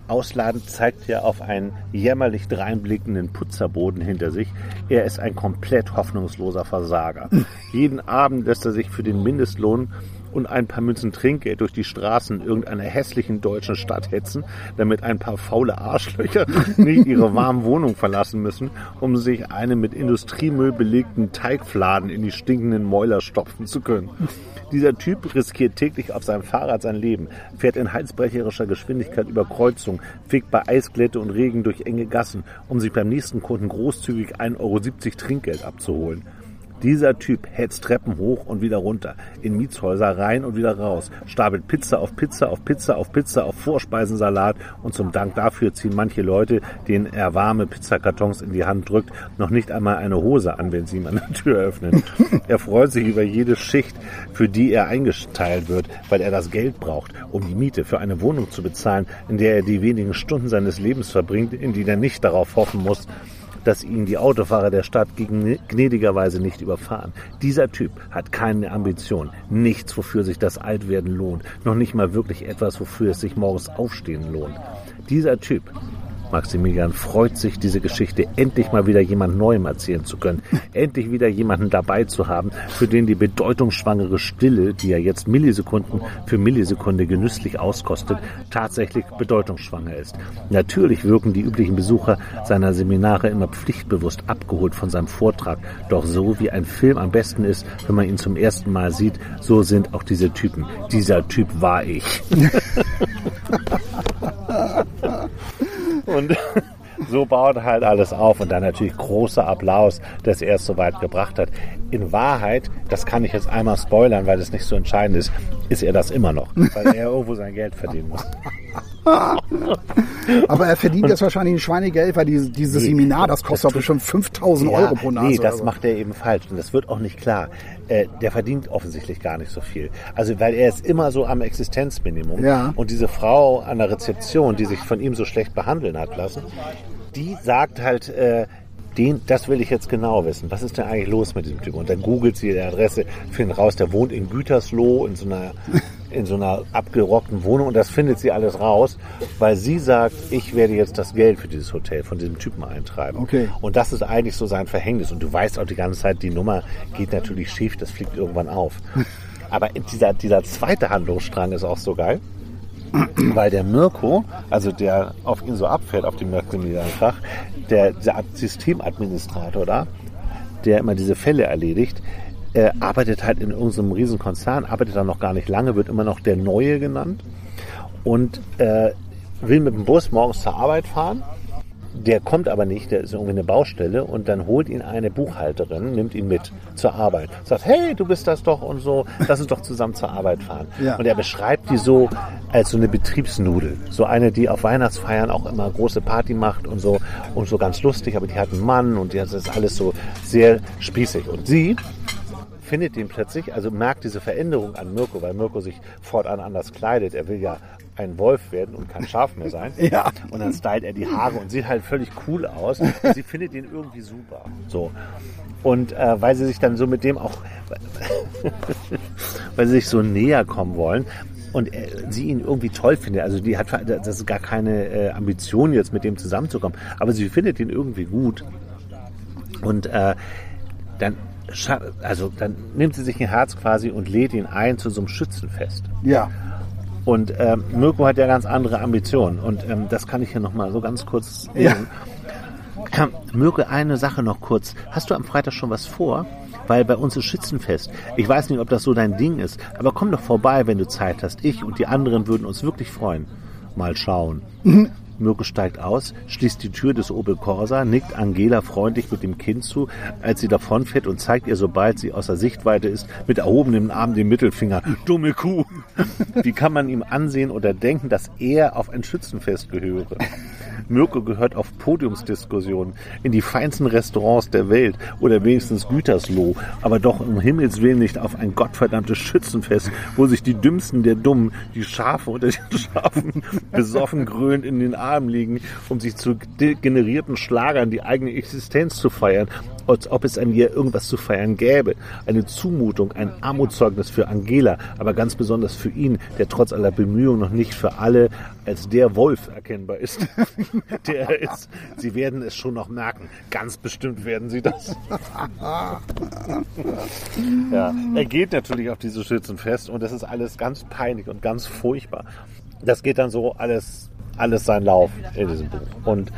ausladend zeigt ja auf einen jämmerlich dreinblickenden Putzerboden hinter sich. Er ist ein komplett hoffnungsloser Versager. Jeden Abend lässt er sich für den Mindestlohn und ein paar Münzen Trinkgeld durch die Straßen irgendeiner hässlichen deutschen Stadt hetzen, damit ein paar faule Arschlöcher nicht ihre warme Wohnung verlassen müssen, um sich einen mit Industriemüll belegten Teigfladen in die stinkenden Mäuler stopfen zu können. Dieser Typ riskiert täglich auf seinem Fahrrad sein Leben, fährt in halsbrecherischer Geschwindigkeit über Kreuzungen, fegt bei Eisglätte und Regen durch enge Gassen, um sich beim nächsten Kunden großzügig 1,70 Euro Trinkgeld abzuholen. Dieser Typ hetzt Treppen hoch und wieder runter, in Mietshäuser rein und wieder raus, stapelt Pizza auf Pizza auf Pizza auf Pizza auf Vorspeisensalat und zum Dank dafür ziehen manche Leute, denen er warme Pizzakartons in die Hand drückt, noch nicht einmal eine Hose an, wenn sie ihm an der Tür öffnen. Er freut sich über jede Schicht, für die er eingeteilt wird, weil er das Geld braucht, um die Miete für eine Wohnung zu bezahlen, in der er die wenigen Stunden seines Lebens verbringt, in denen er nicht darauf hoffen muss, dass ihn die Autofahrer der Stadt gnädigerweise nicht überfahren. Dieser Typ hat keine Ambition, nichts, wofür sich das Altwerden lohnt, noch nicht mal wirklich etwas, wofür es sich morgens aufstehen lohnt. Dieser Typ, Maximilian, freut sich, diese Geschichte endlich mal wieder jemand Neuem erzählen zu können, endlich wieder jemanden dabei zu haben, für den die bedeutungsschwangere Stille, die er jetzt Millisekunden für Millisekunde genüsslich auskostet, tatsächlich bedeutungsschwanger ist. Natürlich wirken die üblichen Besucher seiner Seminare immer pflichtbewusst abgeholt von seinem Vortrag, doch so wie ein Film am besten ist, wenn man ihn zum ersten Mal sieht, so sind auch diese Typen. Dieser Typ war ich. Und so baut halt alles auf und dann natürlich großer Applaus, dass er es so weit gebracht hat. In Wahrheit, das kann ich jetzt einmal spoilern, weil es nicht so entscheidend ist, ist er das immer noch, weil er irgendwo sein Geld verdienen muss. Aber er verdient jetzt wahrscheinlich ein Schweinegeld, weil dieses, dieses Nee, Seminar, das kostet das doch bestimmt 5000 Euro pro Nase. Nee, das macht er eben falsch und das wird auch nicht klar. Äh, der verdient offensichtlich gar nicht so viel. Also weil er ist immer so am Existenzminimum Ja. und diese Frau an der Rezeption, die sich von ihm so schlecht behandeln hat lassen, die sagt halt, äh, den, das will ich jetzt genau wissen. Was ist denn eigentlich los mit diesem Typen? Und dann googelt sie die Adresse, findet raus, der wohnt in Gütersloh in so einer in so einer abgerockten Wohnung und das findet sie alles raus, weil sie sagt, ich werde jetzt das Geld für dieses Hotel von diesem Typen eintreiben. Okay. Und das ist eigentlich so sein Verhängnis. Und du weißt auch die ganze Zeit, die Nummer geht natürlich schief, das fliegt irgendwann auf. Aber dieser, dieser zweite Handlungsstrang ist auch so geil. Weil der Mirko, also der auf ihn so abfährt, auf den Maximilian Krach, der, der Systemadministrator da, der immer diese Fälle erledigt, äh, arbeitet halt in irgendeinem riesen Konzern, arbeitet da noch gar nicht lange, wird immer noch der Neue genannt und äh, will mit dem Bus morgens zur Arbeit fahren. Der kommt aber nicht, der ist irgendwie eine Baustelle und dann holt ihn eine Buchhalterin, nimmt ihn mit zur Arbeit. Sagt, hey, du bist das doch und so, lass uns doch zusammen zur Arbeit fahren. Ja. Und er beschreibt die so als so eine Betriebsnudel. So eine, die auf Weihnachtsfeiern auch immer große Party macht und so und so ganz lustig, aber die hat einen Mann und die hat das ist alles so sehr spießig. Und sie findet ihn plötzlich, also merkt diese Veränderung an Mirko, weil Mirko sich fortan anders kleidet. Er will ja ein Wolf werden und kein Schaf mehr sein. Ja. Und dann stylt er die Haare und sieht halt völlig cool aus. Sie findet ihn irgendwie super. So. Und äh, weil sie sich dann so mit dem auch, weil sie sich so näher kommen wollen, und er, sie ihn irgendwie toll findet. Also die hat das ist gar keine äh, Ambition jetzt mit dem zusammenzukommen, aber sie findet ihn irgendwie gut. Und äh, dann also dann nimmt sie sich ein Herz quasi und lädt ihn ein zu so einem Schützenfest. Ja. Und ähm, Mirko hat ja ganz andere Ambitionen. Und ähm, das kann ich hier nochmal so ganz kurz Ja. Ähm, Mirko, eine Sache noch kurz. Hast du am Freitag schon was vor? Weil bei uns ist Schützenfest. Ich weiß nicht, ob das so dein Ding ist, aber komm doch vorbei, wenn du Zeit hast. Ich und die anderen würden uns wirklich freuen. Mal schauen. Mirko steigt aus, schließt die Tür des Opel Corsa, nickt Angela freundlich mit dem Kind zu, als sie davonfährt und zeigt ihr, sobald sie außer Sichtweite ist, mit erhobenem Arm den Mittelfinger. Dumme Kuh! Wie kann man ihm ansehen oder denken, dass er auf ein Schützenfest gehöre? Mirko gehört auf Podiumsdiskussionen in die feinsten Restaurants der Welt oder wenigstens Gütersloh, aber doch um Himmels Willen nicht auf ein gottverdammtes Schützenfest, wo sich die Dümmsten der Dummen, die Schafe unter den Schafen, besoffen gröhlend in den Armen liegen, um sich zu generierten Schlagern die eigene Existenz zu feiern, als ob es an ihr irgendwas zu feiern gäbe. Eine Zumutung, ein Armutszeugnis für Angela, aber ganz besonders für ihn, der trotz aller Bemühungen noch nicht für alle als der Wolf erkennbar ist, der er ist. Sie werden es schon noch merken. Ganz bestimmt werden sie das. ja, er geht natürlich auf dieses Schützenfest und das ist alles ganz peinlich und ganz furchtbar. Das geht dann so alles, alles seinen Lauf in diesem Buch. Und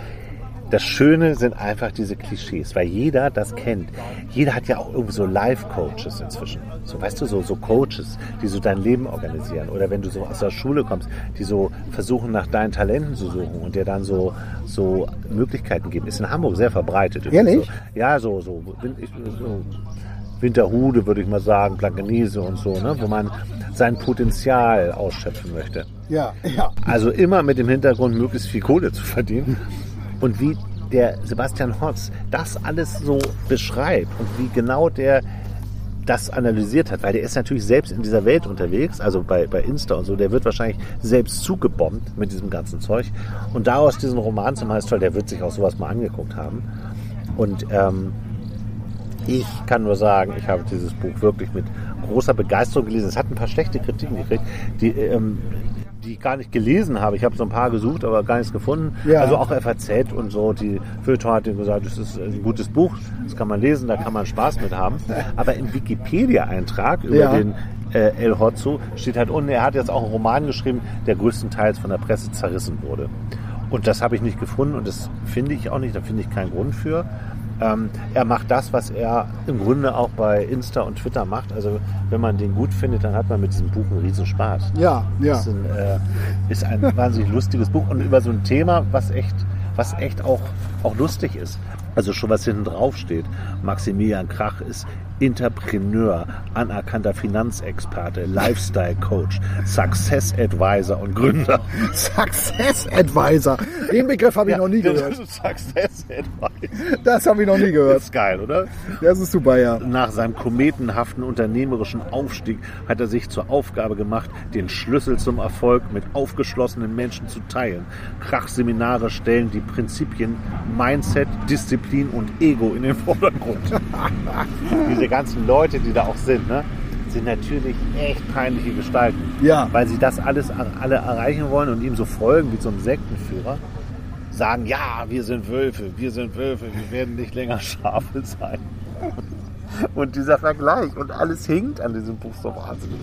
das Schöne sind einfach diese Klischees, weil jeder das kennt. Jeder hat ja auch irgendwie so Life-Coaches inzwischen. So, weißt du, so, so Coaches, die so dein Leben organisieren. Oder wenn du so aus der Schule kommst, die so versuchen, nach deinen Talenten zu suchen und dir dann so, so Möglichkeiten geben. Ist in Hamburg sehr verbreitet. Ehrlich? So, ja, so, so, ich- so Winterhude, würde ich mal sagen, Blankenese und so, ne, wo man sein Potenzial ausschöpfen möchte. Ja, ja. Also immer mit dem Hintergrund, möglichst viel Kohle zu verdienen. Und wie der Sebastian Hotz das alles so beschreibt und wie genau der das analysiert hat, weil der ist natürlich selbst in dieser Welt unterwegs, also bei, bei Insta und so, der wird wahrscheinlich selbst zugebombt mit diesem ganzen Zeug. Und daraus diesen Roman zum Heißtoll, der wird sich auch sowas mal angeguckt haben. Und ähm, ich kann nur sagen, ich habe dieses Buch wirklich mit großer Begeisterung gelesen. Es hat ein paar schlechte Kritiken gekriegt, die, ähm, die ich gar nicht gelesen habe. Ich habe so ein paar gesucht, aber gar nichts gefunden. Ja. Also auch FAZ und so. Die Feuilleton hat gesagt, es ist ein gutes Buch, das kann man lesen, da kann man Spaß mit haben. Aber im Wikipedia-Eintrag über Ja. den äh, El Hotzo steht halt unten, er hat jetzt auch einen Roman geschrieben, der größtenteils von der Presse zerrissen wurde. Und das habe ich nicht gefunden und das finde ich auch nicht, da finde ich keinen Grund für. Ähm, er macht das, was er im Grunde auch bei Insta und Twitter macht. Also wenn man den gut findet, dann hat man mit diesem Buch einen riesen Spaß. Ja, ja. Ist ein, äh, ist ein wahnsinnig lustiges Buch und über so ein Thema, was echt, was echt auch, auch lustig ist. Also schon was hinten drauf steht. Maximilian Krach ist Entrepreneur, anerkannter Finanzexperte, Lifestyle Coach, Success Advisor und Gründer. Success Advisor. Den Begriff habe ich noch nie gehört. Success Advisor. Das habe ich noch nie Das gehört. ist geil, oder? Das ist super, ja. Nach seinem kometenhaften unternehmerischen Aufstieg hat er sich zur Aufgabe gemacht, den Schlüssel zum Erfolg mit aufgeschlossenen Menschen zu teilen. Krachseminare stellen die Prinzipien Mindset, Disziplin und Ego in den Vordergrund. Diese ganzen Leute, die da auch sind, ne, sind natürlich echt peinliche Gestalten. Ja. Weil sie das alles alle erreichen wollen und ihm so folgen wie so ein Sektenführer. Sagen, ja, wir sind Wölfe, wir sind Wölfe, wir werden nicht länger Schafe sein. Und dieser Vergleich und alles hinkt an diesem Buch so wahnsinnig.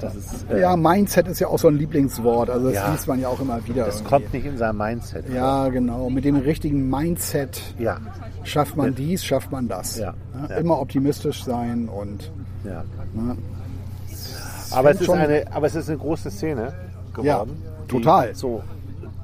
Das ist, äh, Ja, Mindset ist ja auch so ein Lieblingswort. Also das Ja. liest man ja auch immer wieder. das irgendwie. kommt nicht in sein Mindset. Ja, genau. Mit dem richtigen Mindset Ja, schafft man dies, schafft man das. Ja. Ja. Immer optimistisch sein und ja. ne, Aber es, ist eine, aber es ist eine große Szene geworden. Ja, total. Die so,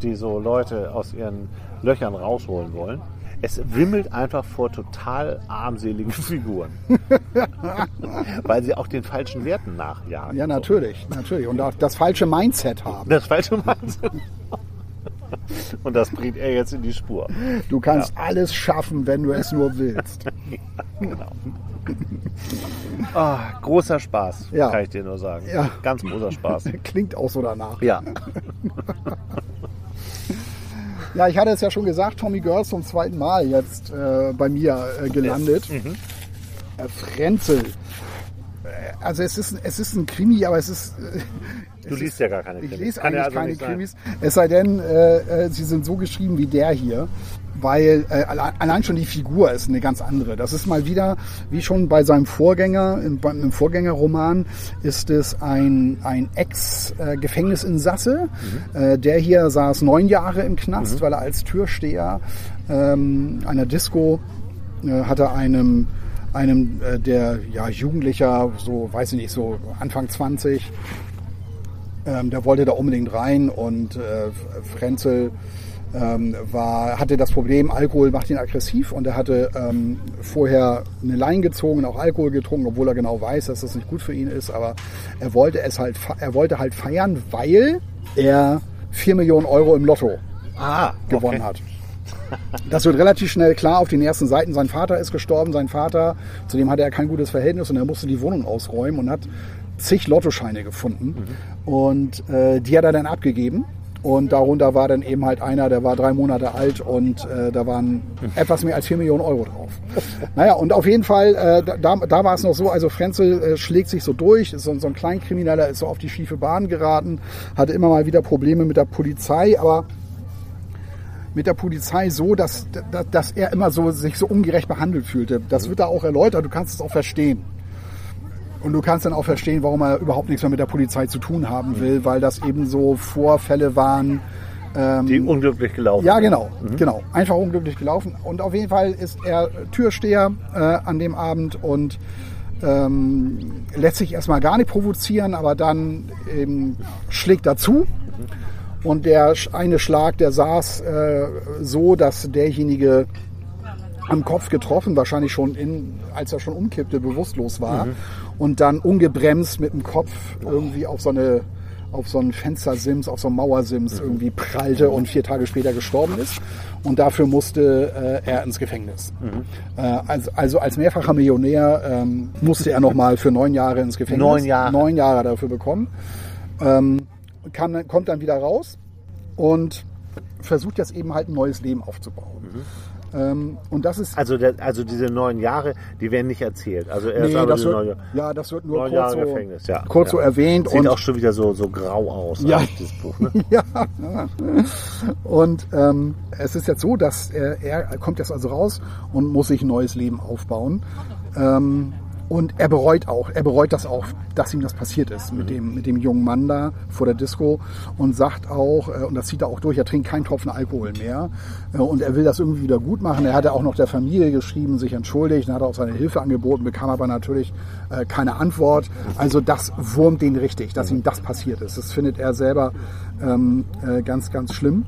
die so Leute aus ihren Löchern rausholen wollen. Es wimmelt einfach vor total armseligen Figuren. Weil sie auch den falschen Werten nachjagen. ja, natürlich, natürlich. Und auch das falsche Mindset haben. Das falsche Mindset. Und das bringt er jetzt in die Spur. Du kannst alles schaffen, wenn du es nur willst. Genau. Ah, großer Spaß, Ja. kann ich dir nur sagen. Ja. Ganz großer Spaß. Klingt auch so danach. Ja. Ja, ich hatte es ja schon gesagt, Tommy Girls zum zweiten Mal jetzt äh, bei mir äh, gelandet. Mhm. Äh, Frenzel. Also es ist, es ist ein Krimi, aber es ist... Äh, Du liest ja gar keine ich Krimis. lese Kann eigentlich also keine nicht sein. Krimis. Es sei denn, äh, äh, sie sind so geschrieben wie der hier. Weil äh, allein, schon die Figur ist eine ganz andere. Das ist mal wieder, wie schon bei seinem Vorgänger, im, beim- im Vorgängerroman, ist es ein, ein Ex-Gefängnisinsasse. Mhm. Äh, der hier saß neun Jahre im Knast, weil er als Türsteher ähm, einer Disco äh, hatte einem einem äh, der ja Jugendlicher, so weiß ich nicht, so Anfang 20, ähm, der wollte da unbedingt rein und äh, Frenzel ähm, war, hatte das Problem, Alkohol macht ihn aggressiv und er hatte ähm, vorher eine Leine gezogen und auch Alkohol getrunken, obwohl er genau weiß, dass das nicht gut für ihn ist, aber er wollte es halt, er wollte halt feiern, weil er 4 Millionen Euro im Lotto Ah, gewonnen okay. hat. Das wird relativ schnell klar auf den ersten Seiten. Sein Vater ist gestorben. Sein Vater, zu dem hatte er kein gutes Verhältnis und er musste die Wohnung ausräumen und hat zig Lottoscheine gefunden. Und äh, die hat er dann abgegeben. Und darunter war dann eben halt einer, der war drei Monate alt und äh, da waren etwas mehr als vier Millionen Euro drauf. Naja, und auf jeden Fall, äh, da, da war es noch so, also Frenzel äh, schlägt sich so durch, ist so, so ein Kleinkrimineller, ist so auf die schiefe Bahn geraten, hatte immer mal wieder Probleme mit der Polizei, aber mit der Polizei so, dass, dass, dass er immer so sich so ungerecht behandelt fühlte. Das wird da auch erläutert, du kannst es auch verstehen. Und du kannst dann auch verstehen, warum er überhaupt nichts mehr mit der Polizei zu tun haben will, weil das eben so Vorfälle waren. Die unglücklich gelaufen. Ja, genau, genau. Einfach unglücklich gelaufen. Und auf jeden Fall ist er Türsteher äh, an dem Abend und ähm, lässt sich erstmal gar nicht provozieren, aber dann eben schlägt dazu. Und der eine Schlag, der saß äh, so, dass derjenige am Kopf getroffen, wahrscheinlich schon in, als er schon umkippte, bewusstlos war und dann ungebremst mit dem Kopf irgendwie auf so eine auf so einen Fenstersims, auf so einen Mauersims irgendwie prallte und vier Tage später gestorben ist. Und dafür musste äh, er ins Gefängnis. Äh, also, also als mehrfacher Millionär ähm, musste er nochmal für neun Jahre ins Gefängnis. Neun Jahre. Neun Jahre dafür bekommen. Ähm, kann, kommt dann wieder raus und versucht jetzt eben halt ein neues Leben aufzubauen. Ähm, und das ist Also, der, also diese neun Jahre, die werden nicht erzählt. Also er Nee, das wird, neun, ja, das wird nur kurz, Jahre so, Gefängnis. Ja, kurz ja. so erwähnt. Sieht und, auch schon wieder so, so grau aus, Ja. eigentlich, dieses Buch. Ne? ja, und ähm, es ist jetzt so, dass er, er kommt jetzt also raus und muss sich ein neues Leben aufbauen. Ähm, und er bereut auch, er bereut das auch, dass ihm das passiert ist mit dem, mit dem jungen Mann da vor der Disco und sagt auch, äh, und das zieht er auch durch, er trinkt keinen Tropfen Alkohol mehr äh, und er will das irgendwie wieder gut machen. Er hatte auch noch der Familie geschrieben, sich entschuldigt, dann hat er auch seine Hilfe angeboten, bekam aber natürlich äh, keine Antwort. Also das wurmt den richtig, dass ihm das passiert ist. Das findet er selber ähm, äh, ganz, ganz schlimm.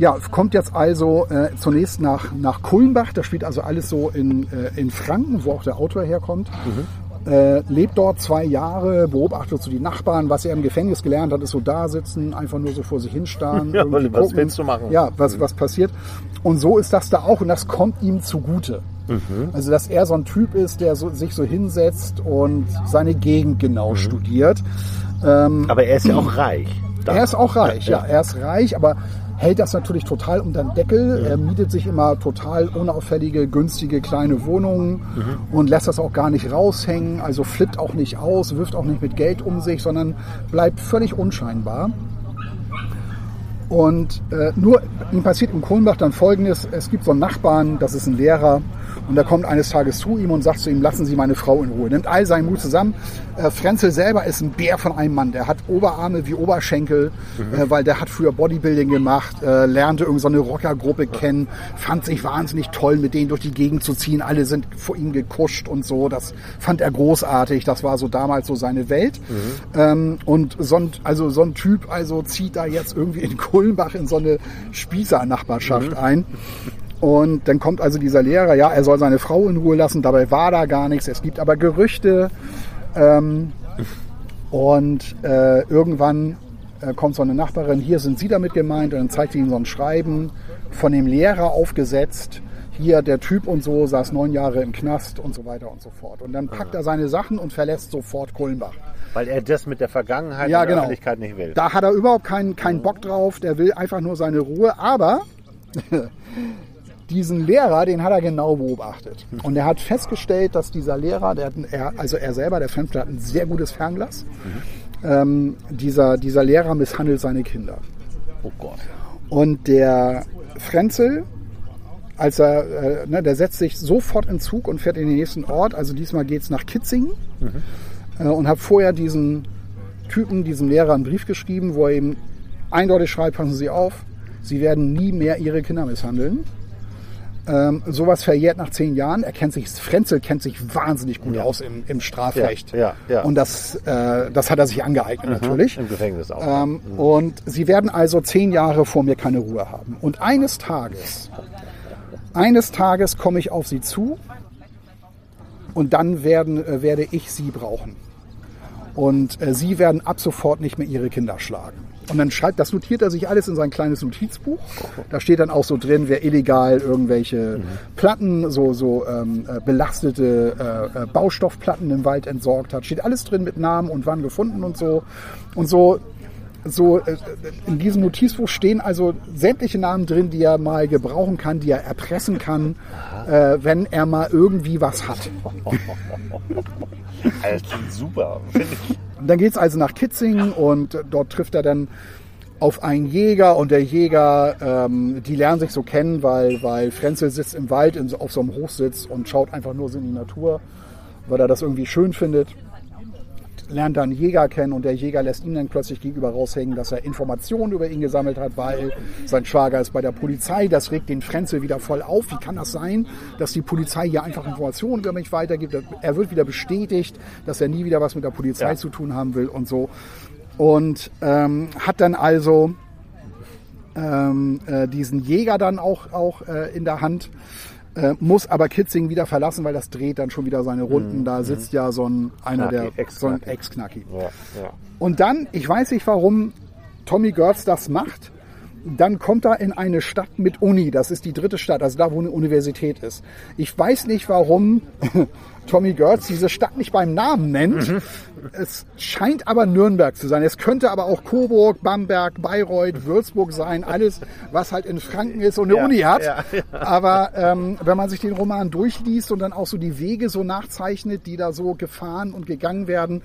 Ja, kommt jetzt also äh, zunächst nach, nach Kulmbach. Das spielt also alles so in, äh, in Franken, wo auch der Autor herkommt. Äh, lebt dort zwei Jahre, beobachtet so die Nachbarn. Was er im Gefängnis gelernt hat, ist so da sitzen, einfach nur so vor sich hinstarren. Ja, was willst du machen? Ja, was, was passiert. Und so ist das da auch und das kommt ihm zugute. Also, dass er so ein Typ ist, der so, sich so hinsetzt und seine Gegend genau studiert. Aber er ist ja auch reich. Er ist auch reich, ja, Er ist reich, aber hält das natürlich total unter den Deckel. Er mietet sich immer total unauffällige, günstige kleine Wohnungen und lässt das auch gar nicht raushängen. Also flippt auch nicht aus, wirft auch nicht mit Geld um sich, sondern bleibt völlig unscheinbar. Und äh, nur ihm passiert in Kulmbach dann Folgendes. Es gibt so einen Nachbarn, das ist ein Lehrer. Und der kommt eines Tages zu ihm und sagt zu ihm, lassen Sie meine Frau in Ruhe. Nimmt all seinen Mut zusammen. Äh, Frenzel selber ist ein Bär von einem Mann. Der hat Oberarme wie Oberschenkel, äh, weil der hat früher Bodybuilding gemacht, äh, lernte irgendeine so eine Rockergruppe kennen, fand sich wahnsinnig toll, mit denen durch die Gegend zu ziehen. Alle sind vor ihm gekuscht und so. Das fand er großartig. Das war so damals so seine Welt. Ähm, und so ein, also so ein Typ also zieht da jetzt irgendwie in Kulmbach in so eine Spießer-Nachbarschaft ein. Und dann kommt also dieser Lehrer, ja, er soll seine Frau in Ruhe lassen, dabei war da gar nichts. Es gibt aber Gerüchte. Ähm, und äh, irgendwann äh, kommt so eine Nachbarin, hier sind Sie damit gemeint, und dann zeigt sie ihm so ein Schreiben von dem Lehrer aufgesetzt. Hier der Typ und so saß neun Jahre im Knast und so weiter und so fort. Und dann packt er seine Sachen und verlässt sofort Kulmbach. Weil er das mit der Vergangenheit Ja, und der genau. Öffentlichkeit nicht will. Da hat er überhaupt keinen, keinen Bock drauf, der will einfach nur seine Ruhe, aber diesen Lehrer, den hat er genau beobachtet. Und er hat festgestellt, dass dieser Lehrer, der hat er, also er selber, der Fremdler, hat ein sehr gutes Fernglas. Ähm, dieser, dieser Lehrer misshandelt seine Kinder. Oh Gott. Und der Frenzel, als er, äh, ne, der setzt sich sofort in Zug und fährt in den nächsten Ort. Also diesmal geht es nach Kitzingen äh, und hat vorher diesen Typen, diesem Lehrer einen Brief geschrieben, wo er ihm eindeutig schreibt, passen Sie auf, Sie werden nie mehr Ihre Kinder misshandeln. Ähm, sowas verjährt nach zehn Jahren. Er kennt sich, Frenzel kennt sich wahnsinnig gut aus im, im Strafrecht. Ja, ja, ja. Und das, äh, das hat er sich angeeignet natürlich. Im Gefängnis auch. Ähm, und sie werden also zehn Jahre vor mir keine Ruhe haben. Und eines Tages, eines Tages komme ich auf sie zu und dann werden, äh, werde ich sie brauchen. Und äh, sie werden ab sofort nicht mehr ihre Kinder schlagen. Und dann schreibt, das notiert er sich alles in sein kleines Notizbuch. Da steht dann auch so drin, wer illegal irgendwelche Platten, so, so ähm, äh, belastete äh, äh, Baustoffplatten im Wald entsorgt hat. Steht alles drin mit Namen und wann gefunden und so. Und so so äh, in diesem Notizbuch stehen also sämtliche Namen drin, die er mal gebrauchen kann, die er erpressen kann, äh, wenn er mal irgendwie was hat. Klingt super. Finde ich. Und dann geht's also nach Kitzingen und dort trifft er dann auf einen Jäger und der Jäger, ähm, die lernen sich so kennen, weil, weil Frenzel sitzt im Wald in, auf so einem Hochsitz und schaut einfach nur so in die Natur, weil er das irgendwie schön findet. Lernt dann Jäger kennen und der Jäger lässt ihn dann plötzlich gegenüber raushängen, dass er Informationen über ihn gesammelt hat, weil sein Schwager ist bei der Polizei. Das regt den Frenzel wieder voll auf. Wie kann das sein, dass die Polizei hier einfach Informationen über mich weitergibt? Er wird wieder bestätigt, dass er nie wieder was mit der Polizei Ja. zu tun haben will und so. Und ähm, hat dann also ähm, äh, diesen Jäger dann auch, auch äh, in der Hand, äh, muss aber Kitzing wieder verlassen, weil das dreht dann schon wieder seine Runden. Da sitzt ja so ein einer Mhm. Knacki, der so ein Ex-Knacki. Ex-Knacki. Ja, ja. Und dann, ich weiß nicht, warum Tommy Gertz das macht. Dann kommt er in eine Stadt mit Uni. Das ist die dritte Stadt, also da, wo eine Universität ist. Ich weiß nicht, warum Tommy Gertz diese Stadt nicht beim Namen nennt. Es scheint aber Nürnberg zu sein. Es könnte aber auch Coburg, Bamberg, Bayreuth, Würzburg sein. Alles, was halt in Franken ist und eine Ja, Uni hat. ja, ja. Aber ähm, wenn man sich den Roman durchliest und dann auch so die Wege so nachzeichnet, die da so gefahren und gegangen werden,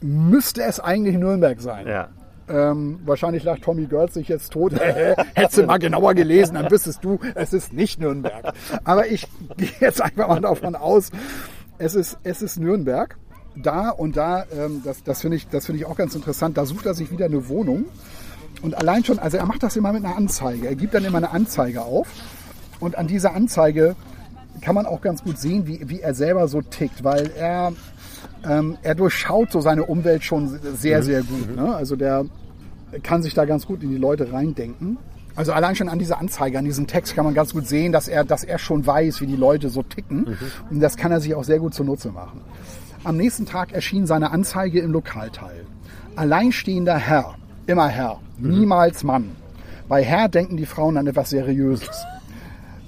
müsste es eigentlich Nürnberg sein. Ähm, wahrscheinlich lag Tommy Girls sich jetzt tot. Hättest du mal genauer gelesen, dann wüsstest du, es ist nicht Nürnberg. Aber ich gehe jetzt einfach mal davon aus, es ist, es ist Nürnberg. Da und da, ähm, das, das finde ich, das finde ich auch ganz interessant. Da sucht er sich wieder eine Wohnung. Und allein schon, also er macht das immer mit einer Anzeige. Er gibt dann immer eine Anzeige auf. Und an dieser Anzeige kann man auch ganz gut sehen, wie, wie er selber so tickt, weil er, ähm, er durchschaut so seine Umwelt schon sehr, sehr gut. Ne? Also der kann sich da ganz gut in die Leute reindenken. Also allein schon an dieser Anzeige, an diesem Text kann man ganz gut sehen, dass er, dass er schon weiß, wie die Leute so ticken. Und das kann er sich auch sehr gut zunutze machen. Am nächsten Tag erschien seine Anzeige im Lokalteil. Alleinstehender Herr, immer Herr, niemals Mann. Bei Herr denken die Frauen an etwas Seriöses.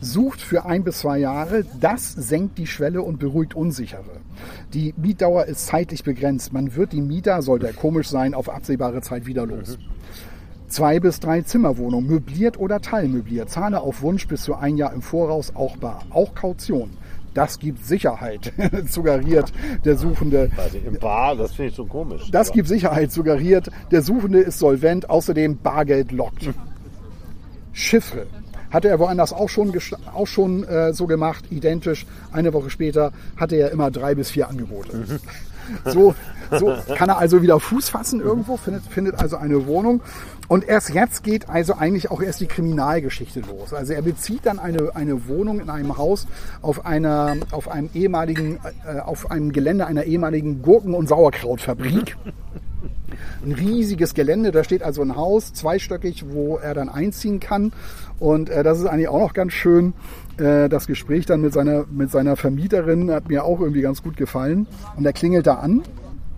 Sucht für ein bis zwei Jahre, das senkt die Schwelle und beruhigt Unsichere. Die Mietdauer ist zeitlich begrenzt. Man wird die Mieter, sollte er komisch sein, auf absehbare Zeit wieder los. Zwei bis drei Zimmerwohnungen, möbliert oder teilmöbliert. Zahle auf Wunsch bis zu ein Jahr im Voraus auch bar. Auch Kaution. Das gibt Sicherheit, suggeriert der Suchende. Also im Bar, das finde ich so komisch. Das gibt Sicherheit, suggeriert der Suchende ist solvent, außerdem Bargeld lockt. Chiffre. Hatte er woanders auch schon, auch schon äh, so gemacht, identisch. Eine Woche später hatte er immer drei bis vier Angebote. So, so kann er also wieder Fuß fassen irgendwo, findet, findet also eine Wohnung. Und erst jetzt geht also eigentlich auch erst die Kriminalgeschichte los. Also er bezieht dann eine, eine Wohnung in einem Haus auf einer, auf einem ehemaligen, äh, auf einem Gelände einer ehemaligen Gurken- und Sauerkrautfabrik. Ein riesiges Gelände, da steht also ein Haus, zweistöckig, wo er dann einziehen kann. Und äh, das ist eigentlich auch noch ganz schön. Äh, das Gespräch dann mit seiner, mit seiner Vermieterin hat mir auch irgendwie ganz gut gefallen. Und er klingelt da an.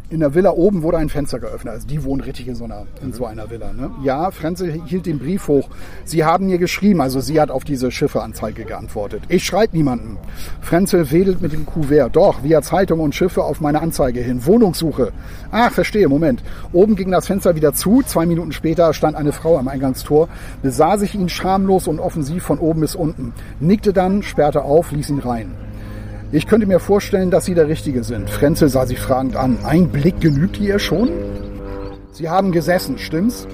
In der Villa oben wurde ein Fenster geöffnet. Also die wohnen richtig in so einer, in so einer Villa. Ne? Ja, Frenzel hielt den Brief hoch. Sie haben mir geschrieben, also sie hat auf diese Schifferanzeige geantwortet. Ich schreibe niemanden. Frenzel wedelt mit dem Kuvert. Doch, via Zeitung und Schiffe auf meine Anzeige hin. Wohnungssuche. Ach, verstehe, Moment. Oben ging das Fenster wieder zu. Zwei Minuten später stand eine Frau am Eingangstor, besah sich ihn schamlos und offensiv von oben bis unten, nickte dann, sperrte auf, ließ ihn rein. Ich könnte mir vorstellen, dass Sie der Richtige sind. Frenzel sah sie fragend an. Ein Blick genügt ihr schon? Sie haben gesessen, stimmt's?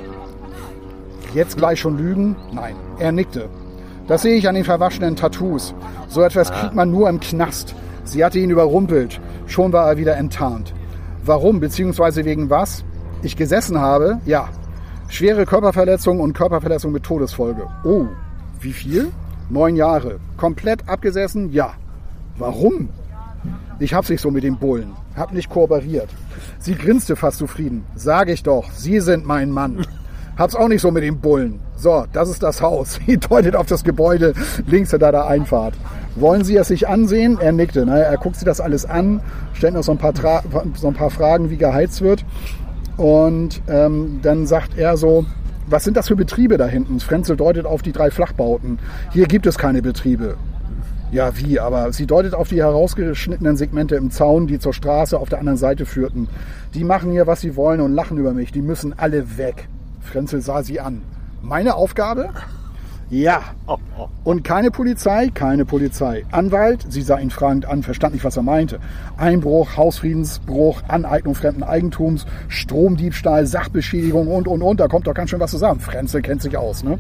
Jetzt gleich schon lügen? Nein, er nickte. Das sehe ich an den verwaschenen Tattoos. So etwas kriegt man nur im Knast. Sie hatte ihn überrumpelt. Schon war er wieder enttarnt. Warum bzw. wegen was? Ich gesessen habe? Ja. Schwere Körperverletzung und Körperverletzung mit Todesfolge. Oh, wie viel? Neun Jahre. Komplett abgesessen? Ja. Warum? Ich hab's nicht so mit dem Bullen. Hab nicht kooperiert. Sie grinste fast zufrieden. Sag ich doch, Sie sind mein Mann. Hab's auch nicht so mit dem Bullen. So, das ist das Haus. Sie deutet auf das Gebäude links hinter der Einfahrt. Wollen Sie es sich ansehen? Er nickte. Ne? Er guckt sich das alles an, stellt noch so ein paar, Tra so ein paar Fragen, wie geheizt wird. Und ähm, dann sagt er so, was sind das für Betriebe da hinten? Frenzel deutet auf die drei Flachbauten. Hier gibt es keine Betriebe. Ja, wie? Aber sie deutet auf die herausgeschnittenen Segmente im Zaun, die zur Straße auf der anderen Seite führten. Die machen hier, was sie wollen und lachen über mich. Die müssen alle weg. Frenzel sah sie an. Meine Aufgabe? Ja. Und keine Polizei? Keine Polizei. Anwalt? Sie sah ihn fragend an, verstand nicht, was er meinte. Einbruch, Hausfriedensbruch, Aneignung fremden Eigentums, Stromdiebstahl, Sachbeschädigung und, und, und. Da kommt doch ganz schön was zusammen. Frenzel kennt sich aus, ne?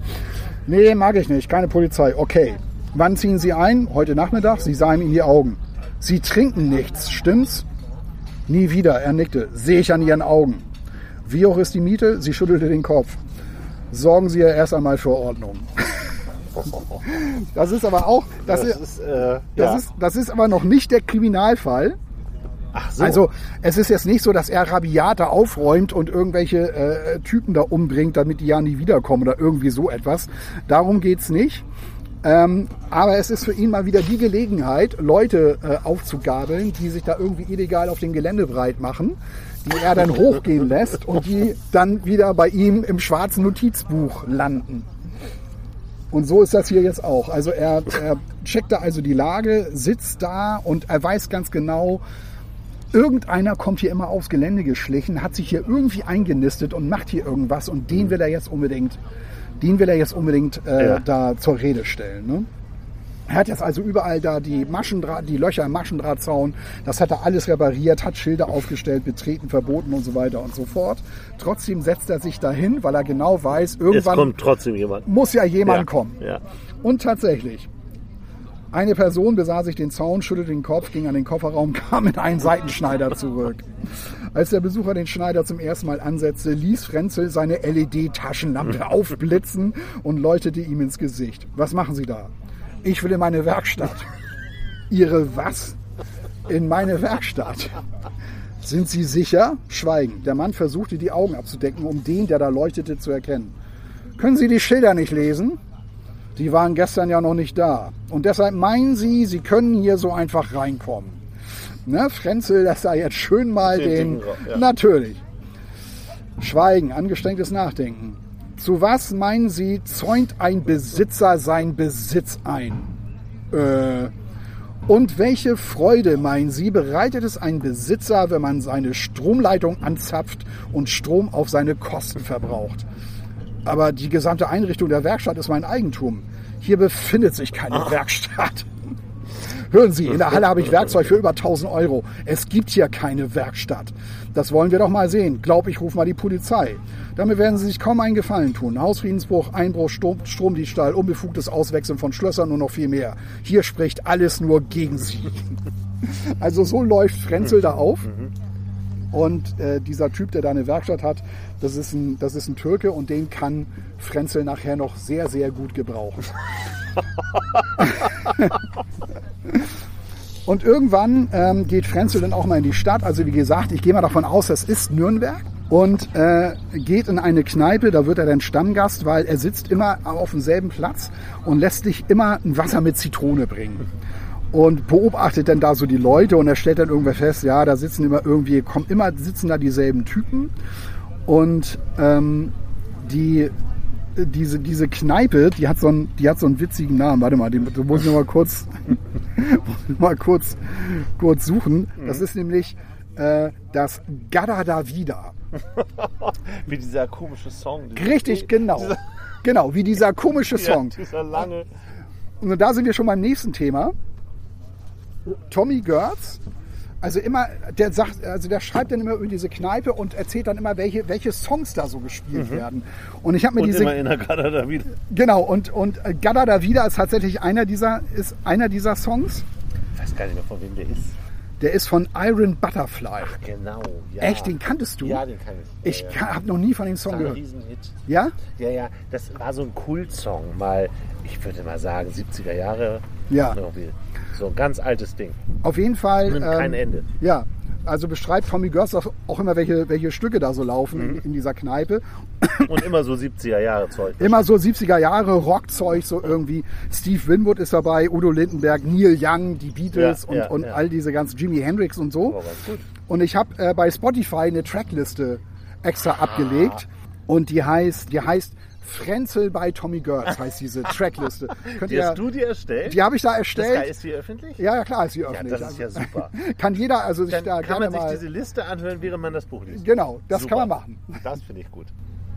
Nee, mag ich nicht. Keine Polizei. Okay. Wann ziehen Sie ein? Heute Nachmittag. Sie sah ihm in die Augen. Sie trinken nichts, stimmt's? Nie wieder. Er nickte. Sehe ich an Ihren Augen. Wie hoch ist die Miete? Sie schüttelte den Kopf. Sorgen Sie ja erst einmal für Ordnung. Das ist aber auch, das, Das ist, ist, äh, das, ja. ist, das ist aber noch nicht der Kriminalfall. Ach so. Also es ist jetzt nicht so, dass er rabiater aufräumt und irgendwelche äh, Typen da umbringt, damit die ja nie wiederkommen oder irgendwie so etwas. Darum geht's nicht. Ähm, aber es ist für ihn mal wieder die Gelegenheit, Leute äh, aufzugabeln, die sich da irgendwie illegal auf dem Gelände breit machen, die er dann hochgehen lässt und die dann wieder bei ihm im schwarzen Notizbuch landen. Und so ist das hier jetzt auch. Also er, er checkt da also die Lage, sitzt da und er weiß ganz genau, irgendeiner kommt hier immer aufs Gelände geschlichen, hat sich hier irgendwie eingenistet und macht hier irgendwas und den will er jetzt unbedingt, den will er jetzt unbedingt äh, Ja. da zur Rede stellen. Ne? Er hat jetzt also überall da die Maschendraht, die Löcher im Maschendrahtzaun, das hat er alles repariert, hat Schilder aufgestellt, betreten, verboten und so weiter und so fort. Trotzdem setzt er sich dahin, weil er genau weiß, irgendwann kommt trotzdem jemand. muss ja jemand ja. kommen. Ja. Und tatsächlich. Eine Person besah sich den Zaun, schüttelte den Kopf, ging an den Kofferraum, kam mit einem Seitenschneider zurück. Als der Besucher den Schneider zum ersten Mal ansetzte, ließ Frenzel seine LED-Taschenlampe aufblitzen und leuchtete ihm ins Gesicht. Was machen Sie da? Ich will in meine Werkstatt. Ihre was? In meine Werkstatt. Sind Sie sicher? Schweigen. Der Mann versuchte die Augen abzudecken, um den, der da leuchtete, zu erkennen. Können Sie die Schilder nicht lesen? Die waren gestern ja noch nicht da. Und deshalb meinen Sie, Sie können hier so einfach reinkommen. Ne, Frenzel lässt da jetzt schön mal Den den. ja. Natürlich. Schweigen, angestrengtes Nachdenken. Zu was meinen Sie, zäunt ein Besitzer sein Besitz ein? Äh, und welche Freude, meinen Sie, bereitet es ein Besitzer, wenn man seine Stromleitung anzapft und Strom auf seine Kosten verbraucht? Aber die gesamte Einrichtung der Werkstatt ist mein Eigentum. Hier befindet sich keine Werkstatt. Hören Sie, in der Halle habe ich Werkzeug für über 1000 Euro. Es gibt hier keine Werkstatt. Das wollen wir doch mal sehen. Glaub ich, ruf mal die Polizei. Damit werden Sie sich kaum einen Gefallen tun. Hausfriedensbruch, Einbruch, Strom, Stromdiebstahl, unbefugtes Auswechseln von Schlössern und noch viel mehr. Hier spricht alles nur gegen Sie. Also so läuft Frenzel da auf. Und äh, dieser Typ, der da eine Werkstatt hat, das ist, ein, das ist ein Türke und den kann Frenzel nachher noch sehr, sehr gut gebrauchen. Und irgendwann ähm, geht Frenzel dann auch mal in die Stadt. Also wie gesagt, ich gehe mal davon aus, das ist Nürnberg. Und äh, geht in eine Kneipe, da wird er dann Stammgast, weil er sitzt immer auf demselben Platz und lässt sich immer ein Wasser mit Zitrone bringen. Und beobachtet dann da so die Leute und er stellt dann irgendwer fest, ja, da sitzen immer irgendwie, kommen immer, sitzen da dieselben Typen. Und ähm, die diese, diese Kneipe, die hat so einen, die hat so einen witzigen Namen. Warte mal, den, den muss ich noch mal kurz, mal kurz, kurz suchen. Das ist nämlich äh, das Gada da Vida. Wie dieser komische Song. dieser- Richtig, genau. Genau, wie dieser komische ja, Song. dieser lange. Und da sind wir schon beim nächsten Thema. Tommy Görz. Also immer, der sagt, also der schreibt dann immer über diese Kneipe und erzählt dann immer, welche, welche Songs da so gespielt werden. Und ich habe mir Und diese immer in der Garda da wieder. Genau, und, und Gada da wieder ist tatsächlich einer dieser, ist einer dieser Songs. Ich weiß gar nicht mehr, von wem der ist. Der ist von Iron Butterfly. Genau. Ja. Echt, den kanntest du? Ja, den kann ich. Ich ja, ja. habe noch nie von dem Song Das war ein gehört. Riesenhit. Ja? Ja, ja, das war so ein Kultsong, mal, ich würde mal sagen, 70er Jahre. Ja. Irgendwie. So ein ganz altes Ding. Auf jeden Fall. Nimmt kein Ende. Ja. Also beschreibt Tommy Görz auch immer, welche, welche Stücke da so laufen Mhm. in, in dieser Kneipe. Und immer so 70er Jahre Zeug. Immer so 70er Jahre Rockzeug, so irgendwie. Steve Winwood ist dabei, Udo Lindenberg, Neil Young, die Beatles Ja, und, ja, und ja. all diese ganzen Jimi Hendrix und so. Gut. Und ich habe äh, bei Spotify eine Trackliste extra abgelegt und die heißt, die heißt Frenzel bei Tommy Görz, heißt diese Trackliste. Könnt Die ihr, hast du dir erstellt? die habe ich da das erstellt. geil, ist die öffentlich? Ja, ja, klar ist sie Ja, öffentlich. das ist ja Also, super. Kann jeder also sich Dann da kann man sich diese Liste anhören, während man das Buch liest. Genau, das Super. kann man machen. Das finde ich gut.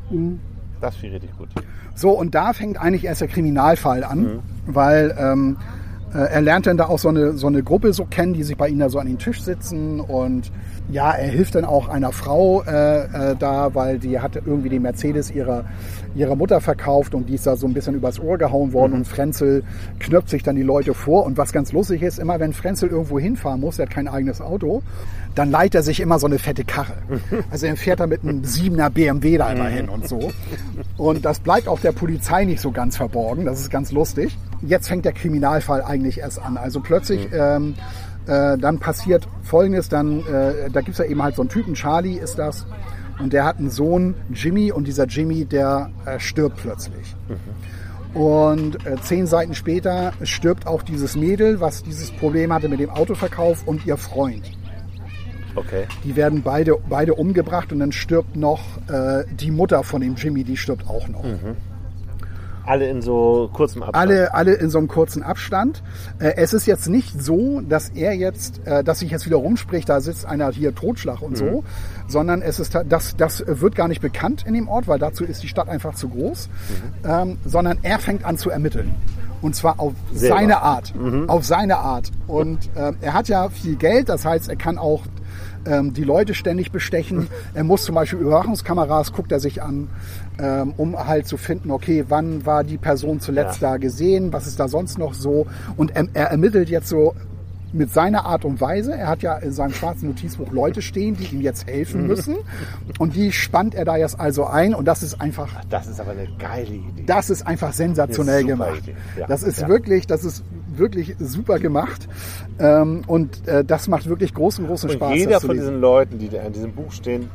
Mhm. Das finde ich richtig gut. So, und da fängt eigentlich erst der Kriminalfall an, Mhm. weil ähm, äh, er lernt dann da auch so eine, so eine Gruppe so kennen, die sich bei ihm da so an den Tisch sitzen und ja, er hilft dann auch einer Frau äh, äh, da, weil die hatte irgendwie den Mercedes ihrer, ihrer Mutter verkauft und die ist da so ein bisschen übers Ohr gehauen worden und Frenzel knöpft sich dann die Leute vor und was ganz lustig ist, immer wenn Frenzel irgendwo hinfahren muss, er hat kein eigenes Auto, dann leiht er sich immer so eine fette Karre. Also er fährt da mit einem 7er BMW da immer hin und so. Und das bleibt auch der Polizei nicht so ganz verborgen. Das ist ganz lustig. Jetzt fängt der Kriminalfall eigentlich erst an. Also plötzlich ähm, äh, dann passiert Folgendes. Dann äh, da gibt's ja eben halt so einen Typen, Charlie ist das. Und der hat einen Sohn, Jimmy. Und dieser Jimmy, der äh, stirbt plötzlich. Und äh, zehn Seiten später stirbt auch dieses Mädel, was dieses Problem hatte mit dem Autoverkauf und ihr Freund. Okay. Die werden beide, beide umgebracht und dann stirbt noch äh, die Mutter von dem Jimmy, die stirbt auch noch. Alle in so kurzem Abstand. Alle, alle in so einem kurzen Abstand. Äh, es ist jetzt nicht so, dass er jetzt, äh, dass sich jetzt wieder rumspricht, da sitzt einer hier Totschlag und so, sondern es ist, das, das wird gar nicht bekannt in dem Ort, weil dazu ist die Stadt einfach zu groß, ähm, sondern er fängt an zu ermitteln. Und zwar auf Selber. seine Art. Auf seine Art. Und ähm, er hat ja viel Geld, das heißt, er kann auch ähm, die Leute ständig bestechen. Er muss zum Beispiel Überwachungskameras, guckt er sich an, ähm, um halt zu finden, okay, wann war die Person zuletzt Ja. da gesehen, was ist da sonst noch so. Und er, er ermittelt jetzt so mit seiner Art und Weise. Er hat ja in seinem schwarzen Notizbuch Leute stehen, die ihm jetzt helfen müssen. Und die spannt er da jetzt also ein. Und das ist einfach Das ist aber eine geile Idee. das ist einfach sensationell super gemacht. Ja. Das ist Ja. wirklich, das ist wirklich super gemacht. Ähm, und äh, das macht wirklich großen, großen Und Spaß. jeder das zu von diesen Leuten, die da in diesem Buch stehen,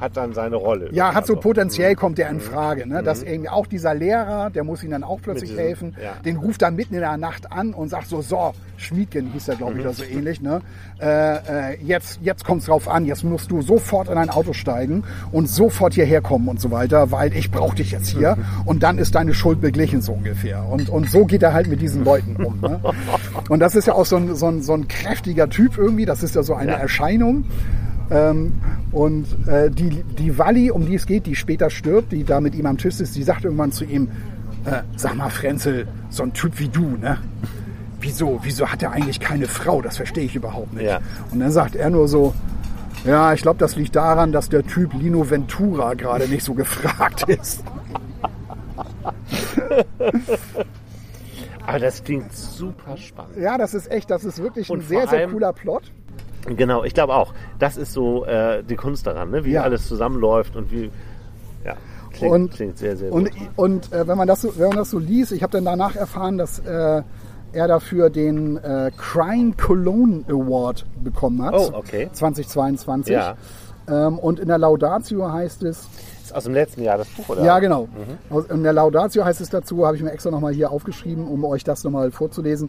hat dann seine Rolle. Ja, hat so potenziell kommt der in Frage, ne? Dass irgendwie auch dieser Lehrer, der muss ihm dann auch plötzlich diesem- helfen, ja. den ruft dann mitten in der Nacht an und sagt so, so, Schmiedgen hieß der, glaube ich, Mhm. oder so ähnlich, ne? Äh, äh, jetzt, jetzt kommt's drauf an, jetzt musst du sofort in ein Auto steigen und sofort hierher kommen und so weiter, weil ich brauche dich jetzt hier und dann ist deine Schuld beglichen, so ungefähr. Und, und so geht er halt mit diesen Leuten um. Ne? Und das ist ja auch so ein, so, ein, so ein kräftiger Typ irgendwie, das ist ja so eine Ja. Erscheinung. Ähm, und äh, die, die Walli, um die es geht, die später stirbt, die da mit ihm am Tisch ist, die sagt irgendwann zu ihm, äh, sag mal Frenzel, so ein Typ wie du, ne? Wieso, wieso hat er eigentlich keine Frau? Das verstehe ich überhaupt nicht. Ja. Und dann sagt er nur so, ja, ich glaube, das liegt daran, dass der Typ Lino Ventura gerade nicht so gefragt ist. Aber das klingt super spannend. Ja, das ist echt, das ist wirklich ein Und sehr, vor sehr allem- cooler Plot. Genau, ich glaube auch. Das ist so äh, die Kunst daran, ne? wie Ja. alles zusammenläuft und wie. Ja, klingt, und, klingt sehr, sehr und, gut. und äh, wenn man das so, wenn man das so liest, ich habe dann danach erfahren, dass äh, er dafür den äh, Crime Cologne Award bekommen hat. Oh, okay. 2022. Ja. Ähm, und in der Laudatio heißt es, Ist aus dem letzten Jahr das Buch, oder? ja genau, Mhm. In der Laudatio heißt es dazu, habe ich mir extra nochmal hier aufgeschrieben, um euch das nochmal vorzulesen.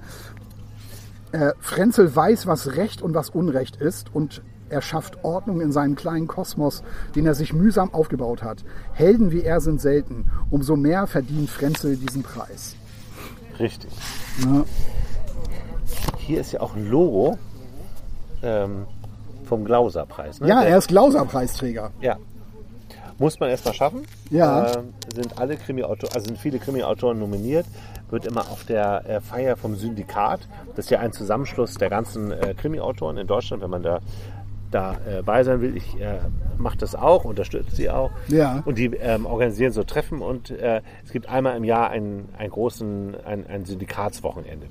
Äh, Frenzel weiß, was Recht und was Unrecht ist und er schafft Ordnung in seinem kleinen Kosmos, den er sich mühsam aufgebaut hat. Helden wie er sind selten. Umso mehr verdient Frenzel diesen Preis. Richtig. Ja. Hier ist ja auch ein Logo ähm, vom Glauser-Preis. Ne? Ja, Der- er ist Glauser-Preisträger. Ja. Muss man erst mal schaffen. Ja. Ähm, sind alle Krimi-Autoren, also sind viele Krimi-Autoren nominiert. Wird immer auf der äh, Feier vom Syndikat. Das ist ja ein Zusammenschluss der ganzen äh, Krimi-Autoren in Deutschland, wenn man da da äh, bei sein will. Ich äh, mache das auch, unterstütze sie auch. Ja. Und die ähm, organisieren so Treffen und äh, es gibt einmal im Jahr einen, einen großen, ein, ein Syndikatswochenende,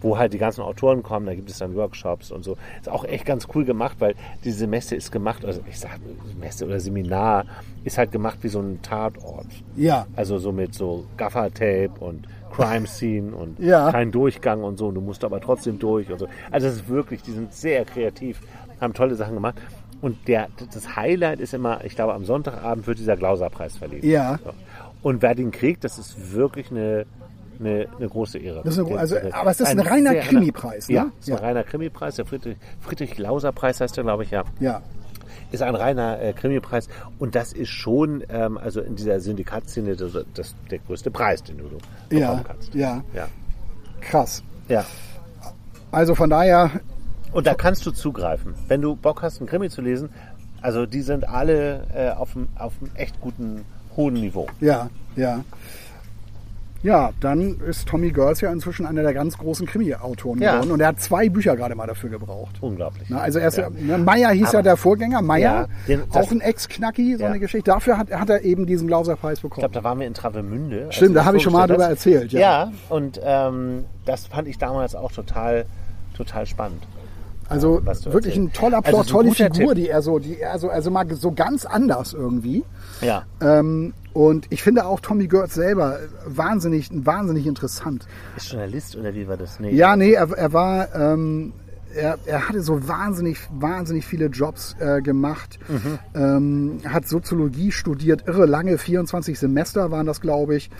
wo halt die ganzen Autoren kommen, da gibt es dann Workshops und so. Ist auch echt ganz cool gemacht, weil diese Messe ist gemacht, also ich sag Messe oder Seminar, ist halt gemacht wie so ein Tatort. Ja. Also so mit so Gaffer-Tape und Crime Scene und Ja. kein Durchgang und so. Du musst aber trotzdem durch und so. Also es ist wirklich, die sind sehr kreativ, haben tolle Sachen gemacht. Und der, das Highlight ist immer, ich glaube, am Sonntagabend wird dieser Glauser-Preis verliehen. Ja. So. Und wer den kriegt, das ist wirklich eine, eine, eine große Ehre. Das ist eine- also, aber es ist ein reiner sehr- Krimipreis, ne? Ja, es ist ein reiner Krimipreis. Der Friedrich, Friedrich heißt der, glaube ich, ja Ja. ist ein reiner äh, Krimipreis und das ist schon ähm, also in dieser Syndikatszene das, das, der größte Preis, den du bekommen Ja. kannst. Ja. ja. Krass. Ja. Also von daher, Und da kannst du zugreifen, wenn du Bock hast, einen Krimi zu lesen. Also die sind alle äh, auf einem echt guten hohen Niveau. ja, ja. Ja, dann ist Tommy Girls ja inzwischen einer der ganz großen Krimi-Autoren Ja. geworden und er hat zwei Bücher gerade mal dafür gebraucht. Unglaublich. Na, also er ist, Ja. ja. Meier hieß ja Aber- der Vorgänger, Meier, Ja, auch ein Ex-Knacki, so Ja. eine Geschichte. Dafür hat, hat er eben diesen Glauser-Preis Ich bekommen. glaube, da waren wir in Travemünde. Stimmt, du da habe ich schon mal drüber erzählt, ja. Ja, und ähm, das fand ich damals auch total, total spannend. Also wirklich ein erzählst. toller Also Plot, so ein tolle Figur, Tipp. die er so, die er so, also mal so ganz anders irgendwie. Ja. Ähm, und ich finde auch Tommy Gertz selber wahnsinnig, wahnsinnig interessant. Ist Journalist oder wie war das? Nee. Ja, nee, er, er war, ähm, er, er hatte so wahnsinnig, wahnsinnig viele Jobs äh, gemacht. Ähm, hat Soziologie studiert, irre lange, 24 Semester waren das, glaube ich.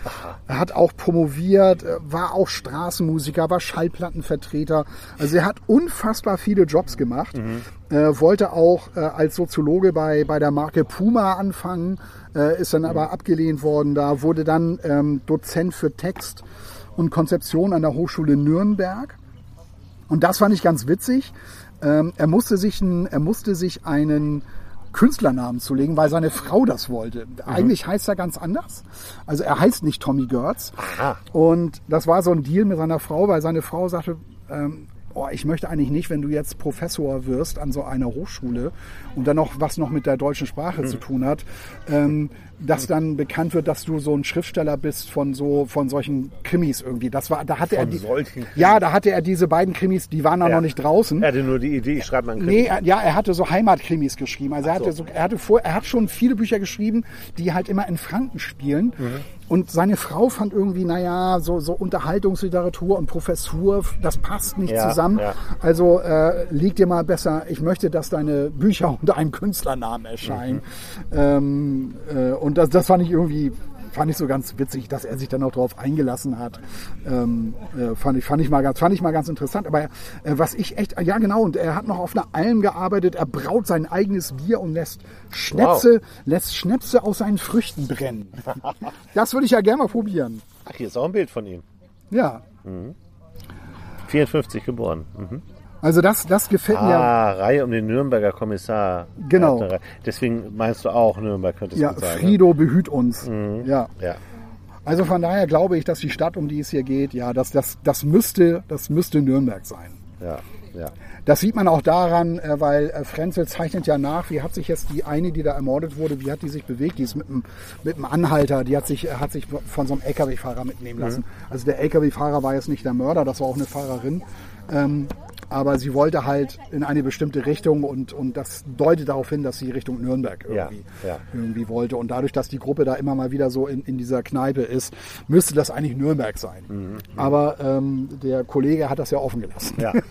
Er hat auch promoviert, äh, war auch Straßenmusiker, war Schallplattenvertreter. Also er hat unfassbar viele Jobs gemacht. Äh, wollte auch äh, als Soziologe bei, bei der Marke Puma anfangen, äh, ist dann aber abgelehnt worden. Da wurde dann ähm, Dozent für Text und Konzeption an der Hochschule Nürnberg. Und das fand ich ganz witzig. Ähm, er, musste sich ein, er musste sich einen Künstlernamen zulegen, weil seine Frau das wollte. Eigentlich heißt er ganz anders. Also er heißt nicht Tommy Gertz. Aha. Und das war so ein Deal mit seiner Frau, weil seine Frau sagte, ähm, oh, ich möchte eigentlich nicht, wenn du jetzt Professor wirst an so einer Hochschule und dann noch was noch mit der deutschen Sprache zu tun hat, ähm, dass dann bekannt wird, dass du so ein Schriftsteller bist von so von solchen Krimis irgendwie. Das war, da hatte er Von die, solchen ja, da hatte er diese beiden Krimis, die waren da Ja. noch nicht draußen. Er hatte nur die Idee, ich schreibe mal einen Krimi. Nee, er, ja, er hatte so Heimatkrimis geschrieben. Also er Ach so. hatte so, er hatte vor, er hat schon viele Bücher geschrieben, die halt immer in Franken spielen. und seine Frau fand irgendwie, naja, so, so Unterhaltungsliteratur und Professur, das passt nicht Ja, zusammen. ja. Also äh, liegt dir mal besser, ich möchte, dass deine Bücher unter einem Künstlernamen erscheinen. Mhm. Ähm, äh, und das, das fand ich irgendwie, fand ich so ganz witzig, dass er sich dann auch darauf eingelassen hat. Ähm, äh, fand, ich, fand, ich mal ganz, fand ich mal ganz interessant. Aber äh, was ich echt, ja genau, und er hat noch auf einer Alm gearbeitet, er braut sein eigenes Bier und lässt Schnäpse, lässt Schnäpse aus seinen Früchten brennen. das würde ich ja gerne mal probieren. Ach, hier ist auch ein Bild von ihm. Ja, 54 geboren. Mhm. Also das, das gefällt mir. Ah, Reihe um den Nürnberger Kommissar. Genau. Deswegen meinst du auch Nürnberg, könnte es Ja, sein. ne? Frido behüt uns. Ja. Ja. Also von daher glaube ich, dass die Stadt, um die es hier geht, ja, das, das, das, müsste, das müsste Nürnberg sein. Ja, ja. Das sieht man auch daran, äh, weil äh, Frenzel zeichnet ja nach, wie hat sich jetzt die eine, die da ermordet wurde, wie hat die sich bewegt? Die ist mit einem, mit einem Anhalter, die hat sich, äh, hat sich von so einem LKW-Fahrer mitnehmen lassen. Also der LKW-Fahrer war jetzt nicht der Mörder, das war auch eine Fahrerin. Ähm, aber sie wollte halt in eine bestimmte Richtung und, und das deutet darauf hin, dass sie Richtung Nürnberg irgendwie, Ja, ja. irgendwie wollte. Und dadurch, dass die Gruppe da immer mal wieder so in, in dieser Kneipe ist, müsste das eigentlich Nürnberg sein. Mhm, Aber ähm, der Kollege hat das ja offen gelassen. ja.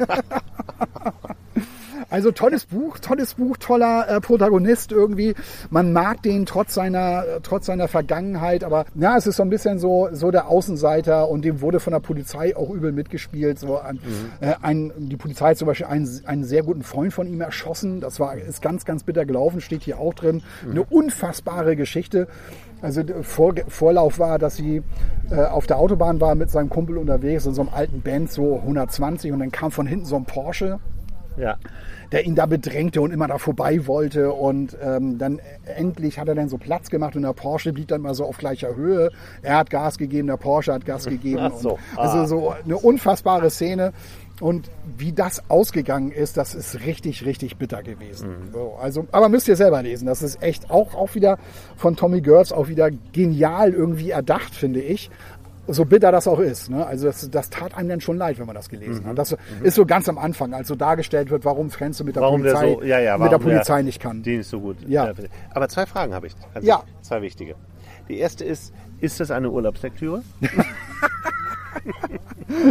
Also tolles Buch, tolles Buch, toller äh, Protagonist irgendwie. Man mag den trotz seiner, äh, trotz seiner Vergangenheit, aber ja, es ist so ein bisschen so, so der Außenseiter und dem wurde von der Polizei auch übel mitgespielt. So ein, äh, ein, die Polizei hat zum Beispiel einen, einen sehr guten Freund von ihm erschossen. Das war, ist ganz, ganz bitter gelaufen, steht hier auch drin. Eine unfassbare Geschichte. Also der Vor Vorlauf war, dass sie äh, auf der Autobahn war mit seinem Kumpel unterwegs in so einem alten Band, so 120 und dann kam von hinten so ein Porsche ja. der ihn da bedrängte und immer da vorbei wollte. Und ähm, dann endlich hat er dann so Platz gemacht und der Porsche blieb dann mal so auf gleicher Höhe. Er hat Gas gegeben, der Porsche hat Gas gegeben. So. Also Ah. so eine unfassbare Szene. Und wie das ausgegangen ist, das ist richtig, richtig bitter gewesen. Mhm. So, also, aber müsst ihr selber lesen. Das ist echt auch, auch wieder von Tommy Girls auch wieder genial irgendwie erdacht, finde ich. So bitter das auch ist. Ne? Also das, das tat einem dann schon leid, wenn man das gelesen Mhm. hat. Das ist so ganz am Anfang, als so dargestellt wird, warum Frenze mit der Warum Polizei, so, ja, ja, mit der warum der- Polizei nicht kann. Die nicht so gut. Ja. Aber zwei Fragen habe ich. an Ja. Zwei wichtige. Die erste ist, ist das eine Urlaubslektüre?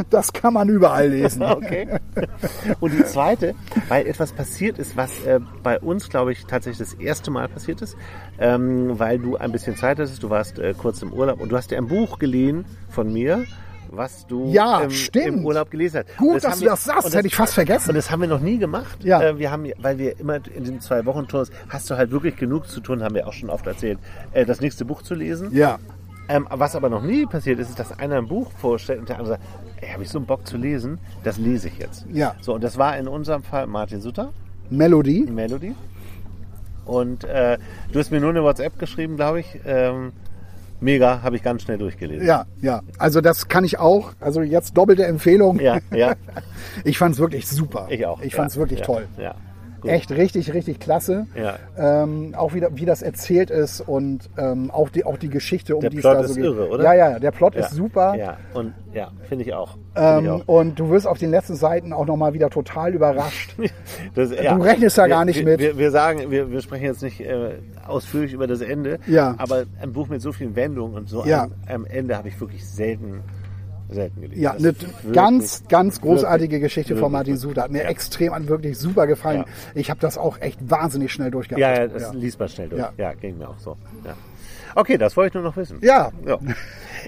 Das kann man überall lesen. Okay. Und die zweite, weil etwas passiert ist, was äh, bei uns, glaube ich, tatsächlich das erste Mal passiert ist, ähm, weil du ein bisschen Zeit hattest, du warst äh, kurz im Urlaub und du hast dir ein Buch geliehen von mir, was du Ja, im, stimmt. im Urlaub gelesen hast. Gut, Und dass du wir- das sagst, und hätte ich fast vergessen. Und das haben wir noch nie gemacht. Ja. Äh, wir haben, weil wir immer in den zwei Wochen Tours hast du halt wirklich genug zu tun, haben wir auch schon oft erzählt, äh, das nächste Buch zu lesen. Ja. Ähm, was aber noch nie passiert ist, ist, dass einer ein Buch vorstellt und der andere sagt, ey, habe ich so einen Bock zu lesen, das lese ich jetzt. Ja. So, und das war in unserem Fall Martin Sutter, Melody. Melody. Und äh, du hast mir nur eine WhatsApp geschrieben, glaube ich. Ähm, mega, habe ich ganz schnell durchgelesen. Ja, ja. Also das kann ich auch. Also jetzt doppelte Empfehlung. Ja, ja, Ich fand es wirklich super. ich auch. Ich fand es ja, wirklich ja, toll. Ja, gut. Echt richtig, richtig klasse. Ja. Ähm, auch wieder, wie das erzählt ist und ähm, auch, die, auch die Geschichte, um Der die es Plot da ist so geht. irre, oder? Ja, ja, der Plot Ja, ist super. Ja, und ja, finde ich auch. Finde ich Ähm, auch. und du wirst auf den letzten Seiten auch nochmal wieder total überrascht. Das, Du rechnest da wir, gar nicht wir, mit. Wir, wir sagen, wir, wir sprechen jetzt nicht äh, ausführlich über das Ende, Ja. aber ein Buch mit so vielen Wendungen und so Ja. am, am Ende habe ich wirklich selten, selten gelesen. Ja, eine ganz, ganz großartige wirklich, Geschichte von wirklich Martin gut. Suter. Hat mir Ja. extrem an wirklich super gefallen. Ja. Ich habe das auch echt wahnsinnig schnell durchgehabt. Ja, ja, das liest man schnell durch. Ja. Ja. ging mir auch so. Ja. Okay, das wollte ich nur noch wissen. Ja. ja.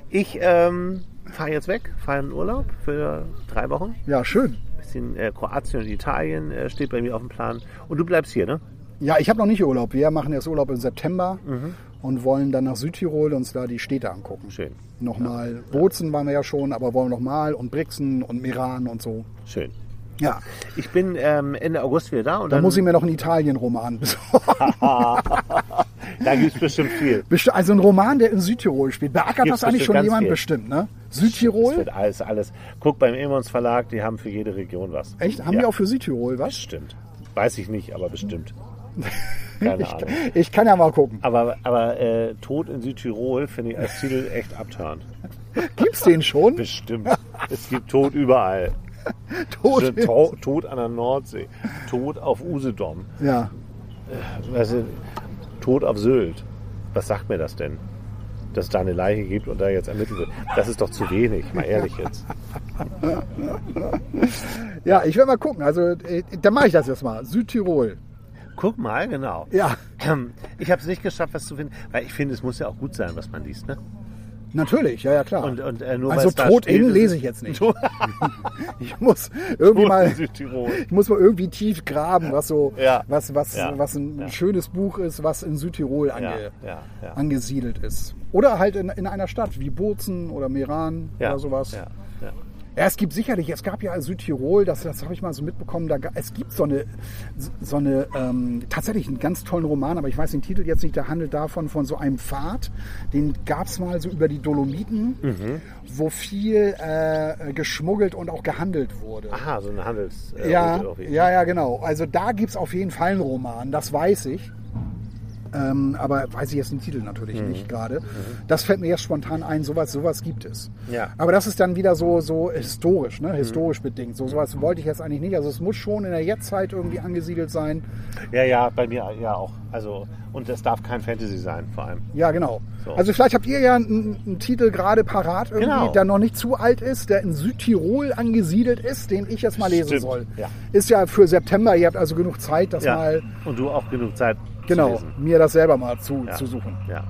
Ich ähm, fahre jetzt weg, fahre in Urlaub für drei Wochen. ja, schön. bisschen äh, Kroatien und Italien äh, steht bei mir auf dem Plan. Und du bleibst hier, ne? Ja, ich habe noch nicht Urlaub. Wir machen jetzt Urlaub im September Mhm. Und wollen dann nach Südtirol uns da die Städte angucken. Schön. Nochmal, Bozen waren wir ja schon, aber wollen nochmal und Brixen und Meran und so. Schön. Ja, Ich bin ähm, Ende August wieder da und da dann muss ich mir noch einen Italien-Roman besorgen. da gibt es bestimmt viel. Also ein Roman, der in Südtirol spielt. Beackert Gibt's das eigentlich schon jemand viel. bestimmt, ne? Südtirol? wird alles, alles. Guck beim Emons Verlag, die haben für jede Region was. Echt? Haben ja, die auch für Südtirol was? Bestimmt. Weiß ich nicht, aber bestimmt. Keine Ahnung. Ich kann ja mal gucken. Aber, aber äh, Tod in Südtirol finde ich als Titel echt abturnt. Gibt's den schon? Bestimmt. Es gibt Tod überall. Tot. To Tod an der Nordsee. Tod auf Usedom. Ja. Du, Tod auf Sylt. Was sagt mir das denn? dass es da eine Leiche gibt und da jetzt ermittelt wird. Das ist doch zu wenig, mal ehrlich jetzt. Ja, ich werde mal gucken. Also, äh, dann mache ich das jetzt mal. Südtirol. Guck mal, genau. Ja, Ähm, Ich habe es nicht geschafft, was zu finden, weil ich finde, es muss ja auch gut sein, was man liest. Ne? natürlich. Ja, ja, klar. Und, und, äh, nur also steht, in lese es- ich jetzt nicht. Ich muss irgendwie mal, ich muss mal irgendwie tief graben, was so, Ja. was, was, Ja. was ein Ja. schönes Buch ist, was in Südtirol ange, angesiedelt ist. Oder halt in, in einer Stadt wie Bozen oder Meran oder sowas. Ja, ja. Es gibt sicherlich, es gab ja Südtirol, das, das habe ich mal so mitbekommen, da, es gibt so eine, so eine ähm, tatsächlich einen ganz tollen Roman, aber ich weiß den Titel jetzt nicht, der handelt davon, von so einem Pfad, den gab es mal so über die Dolomiten, Mhm. wo viel äh, geschmuggelt und auch gehandelt wurde. Aha, so eine Handels. äh, Ja, Route auf jeden ja, ja, genau. Also da gibt es auf jeden Fall einen Roman, das weiß ich. Ähm, aber weiß ich jetzt den Titel natürlich Mhm. nicht gerade. Das fällt mir jetzt spontan ein, sowas, sowas gibt es. Ja. Aber das ist dann wieder so, so historisch, ne? historisch bedingt. So sowas wollte ich jetzt eigentlich nicht. Also es muss schon in der Jetztzeit irgendwie angesiedelt sein. Ja, ja, bei mir ja auch. Also, und es darf kein Fantasy sein, vor allem. Ja, genau. So. Also vielleicht habt ihr ja einen, einen Titel gerade parat irgendwie, Genau. der noch nicht zu alt ist, der in Südtirol angesiedelt ist, den ich jetzt mal lesen Stimmt, soll. ja. Ist ja für September, ihr habt also genug Zeit, das Ja. mal Und du auch genug Zeit genau, mir das selber mal zu, Ja. zu suchen. Ja.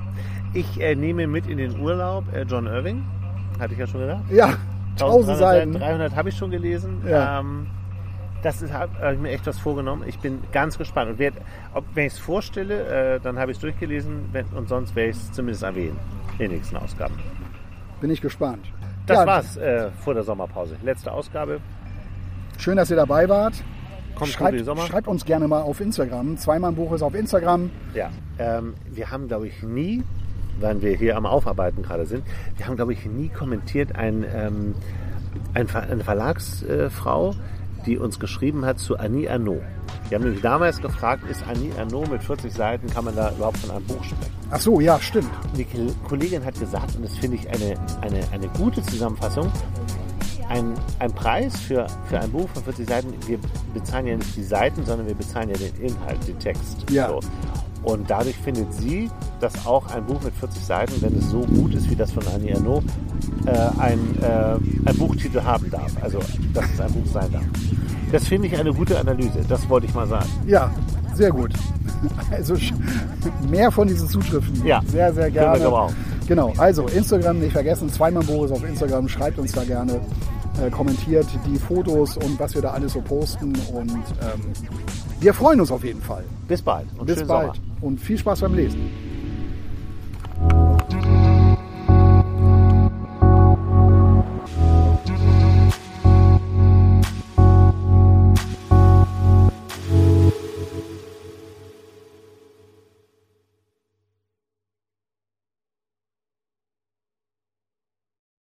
Ich äh, nehme mit in den Urlaub äh, John Irving. Hatte ich ja schon gesagt. Ja, tausend 1300 Seiten. 300 habe ich schon gelesen. Ja. Ähm, das ist, habe hab ich mir echt was vorgenommen. Ich bin ganz gespannt. Und werd, ob, wenn ich es vorstelle, äh, dann habe ich es durchgelesen. Wenn, und sonst werde ich es zumindest erwähnen in den nächsten Ausgaben. Bin ich gespannt. Das ja, war's äh, vor der Sommerpause. Letzte Ausgabe. Schön, dass ihr dabei wart. Kommt gut Schreibt, Sommer. schreibt uns gerne mal auf Instagram. Zweimal Buch ist auf Instagram. Ja, ähm, wir haben, glaube ich, nie, weil wir hier am Aufarbeiten gerade sind, wir haben, glaube ich, nie kommentiert ein, ähm, ein Ver eine Verlagsfrau, die uns geschrieben hat zu Annie Arnaud. Wir haben nämlich damals gefragt, ist Annie Arnaud mit 40 Seiten, kann man da überhaupt von einem Buch sprechen? Ach so, ja, stimmt. Die Ko- Kollegin hat gesagt, und das finde ich eine, eine, eine gute Zusammenfassung, ein, ein Preis für, für ein Buch von 40 Seiten, wir bezahlen ja nicht die Seiten, sondern wir bezahlen ja den Inhalt, den Text. Ja. So. Und dadurch findet sie, dass auch ein Buch mit 40 Seiten, wenn es so gut ist wie das von Annie Arnaud, äh, ein, äh, ein Buchtitel haben darf. Also, dass es ein Buch sein darf. Das finde ich eine gute Analyse. Das wollte ich mal sagen. Ja, sehr gut. Also mehr von diesen Zuschriften. Ja, sehr, sehr können wir gerne. Genau, also Instagram nicht vergessen, zweimal Boris auf Instagram, schreibt uns da gerne, äh, kommentiert die Fotos und was wir da alles so posten und ähm, wir freuen uns auf jeden Fall. Bis bald und Bis bald Sommer. und viel Spaß beim Lesen.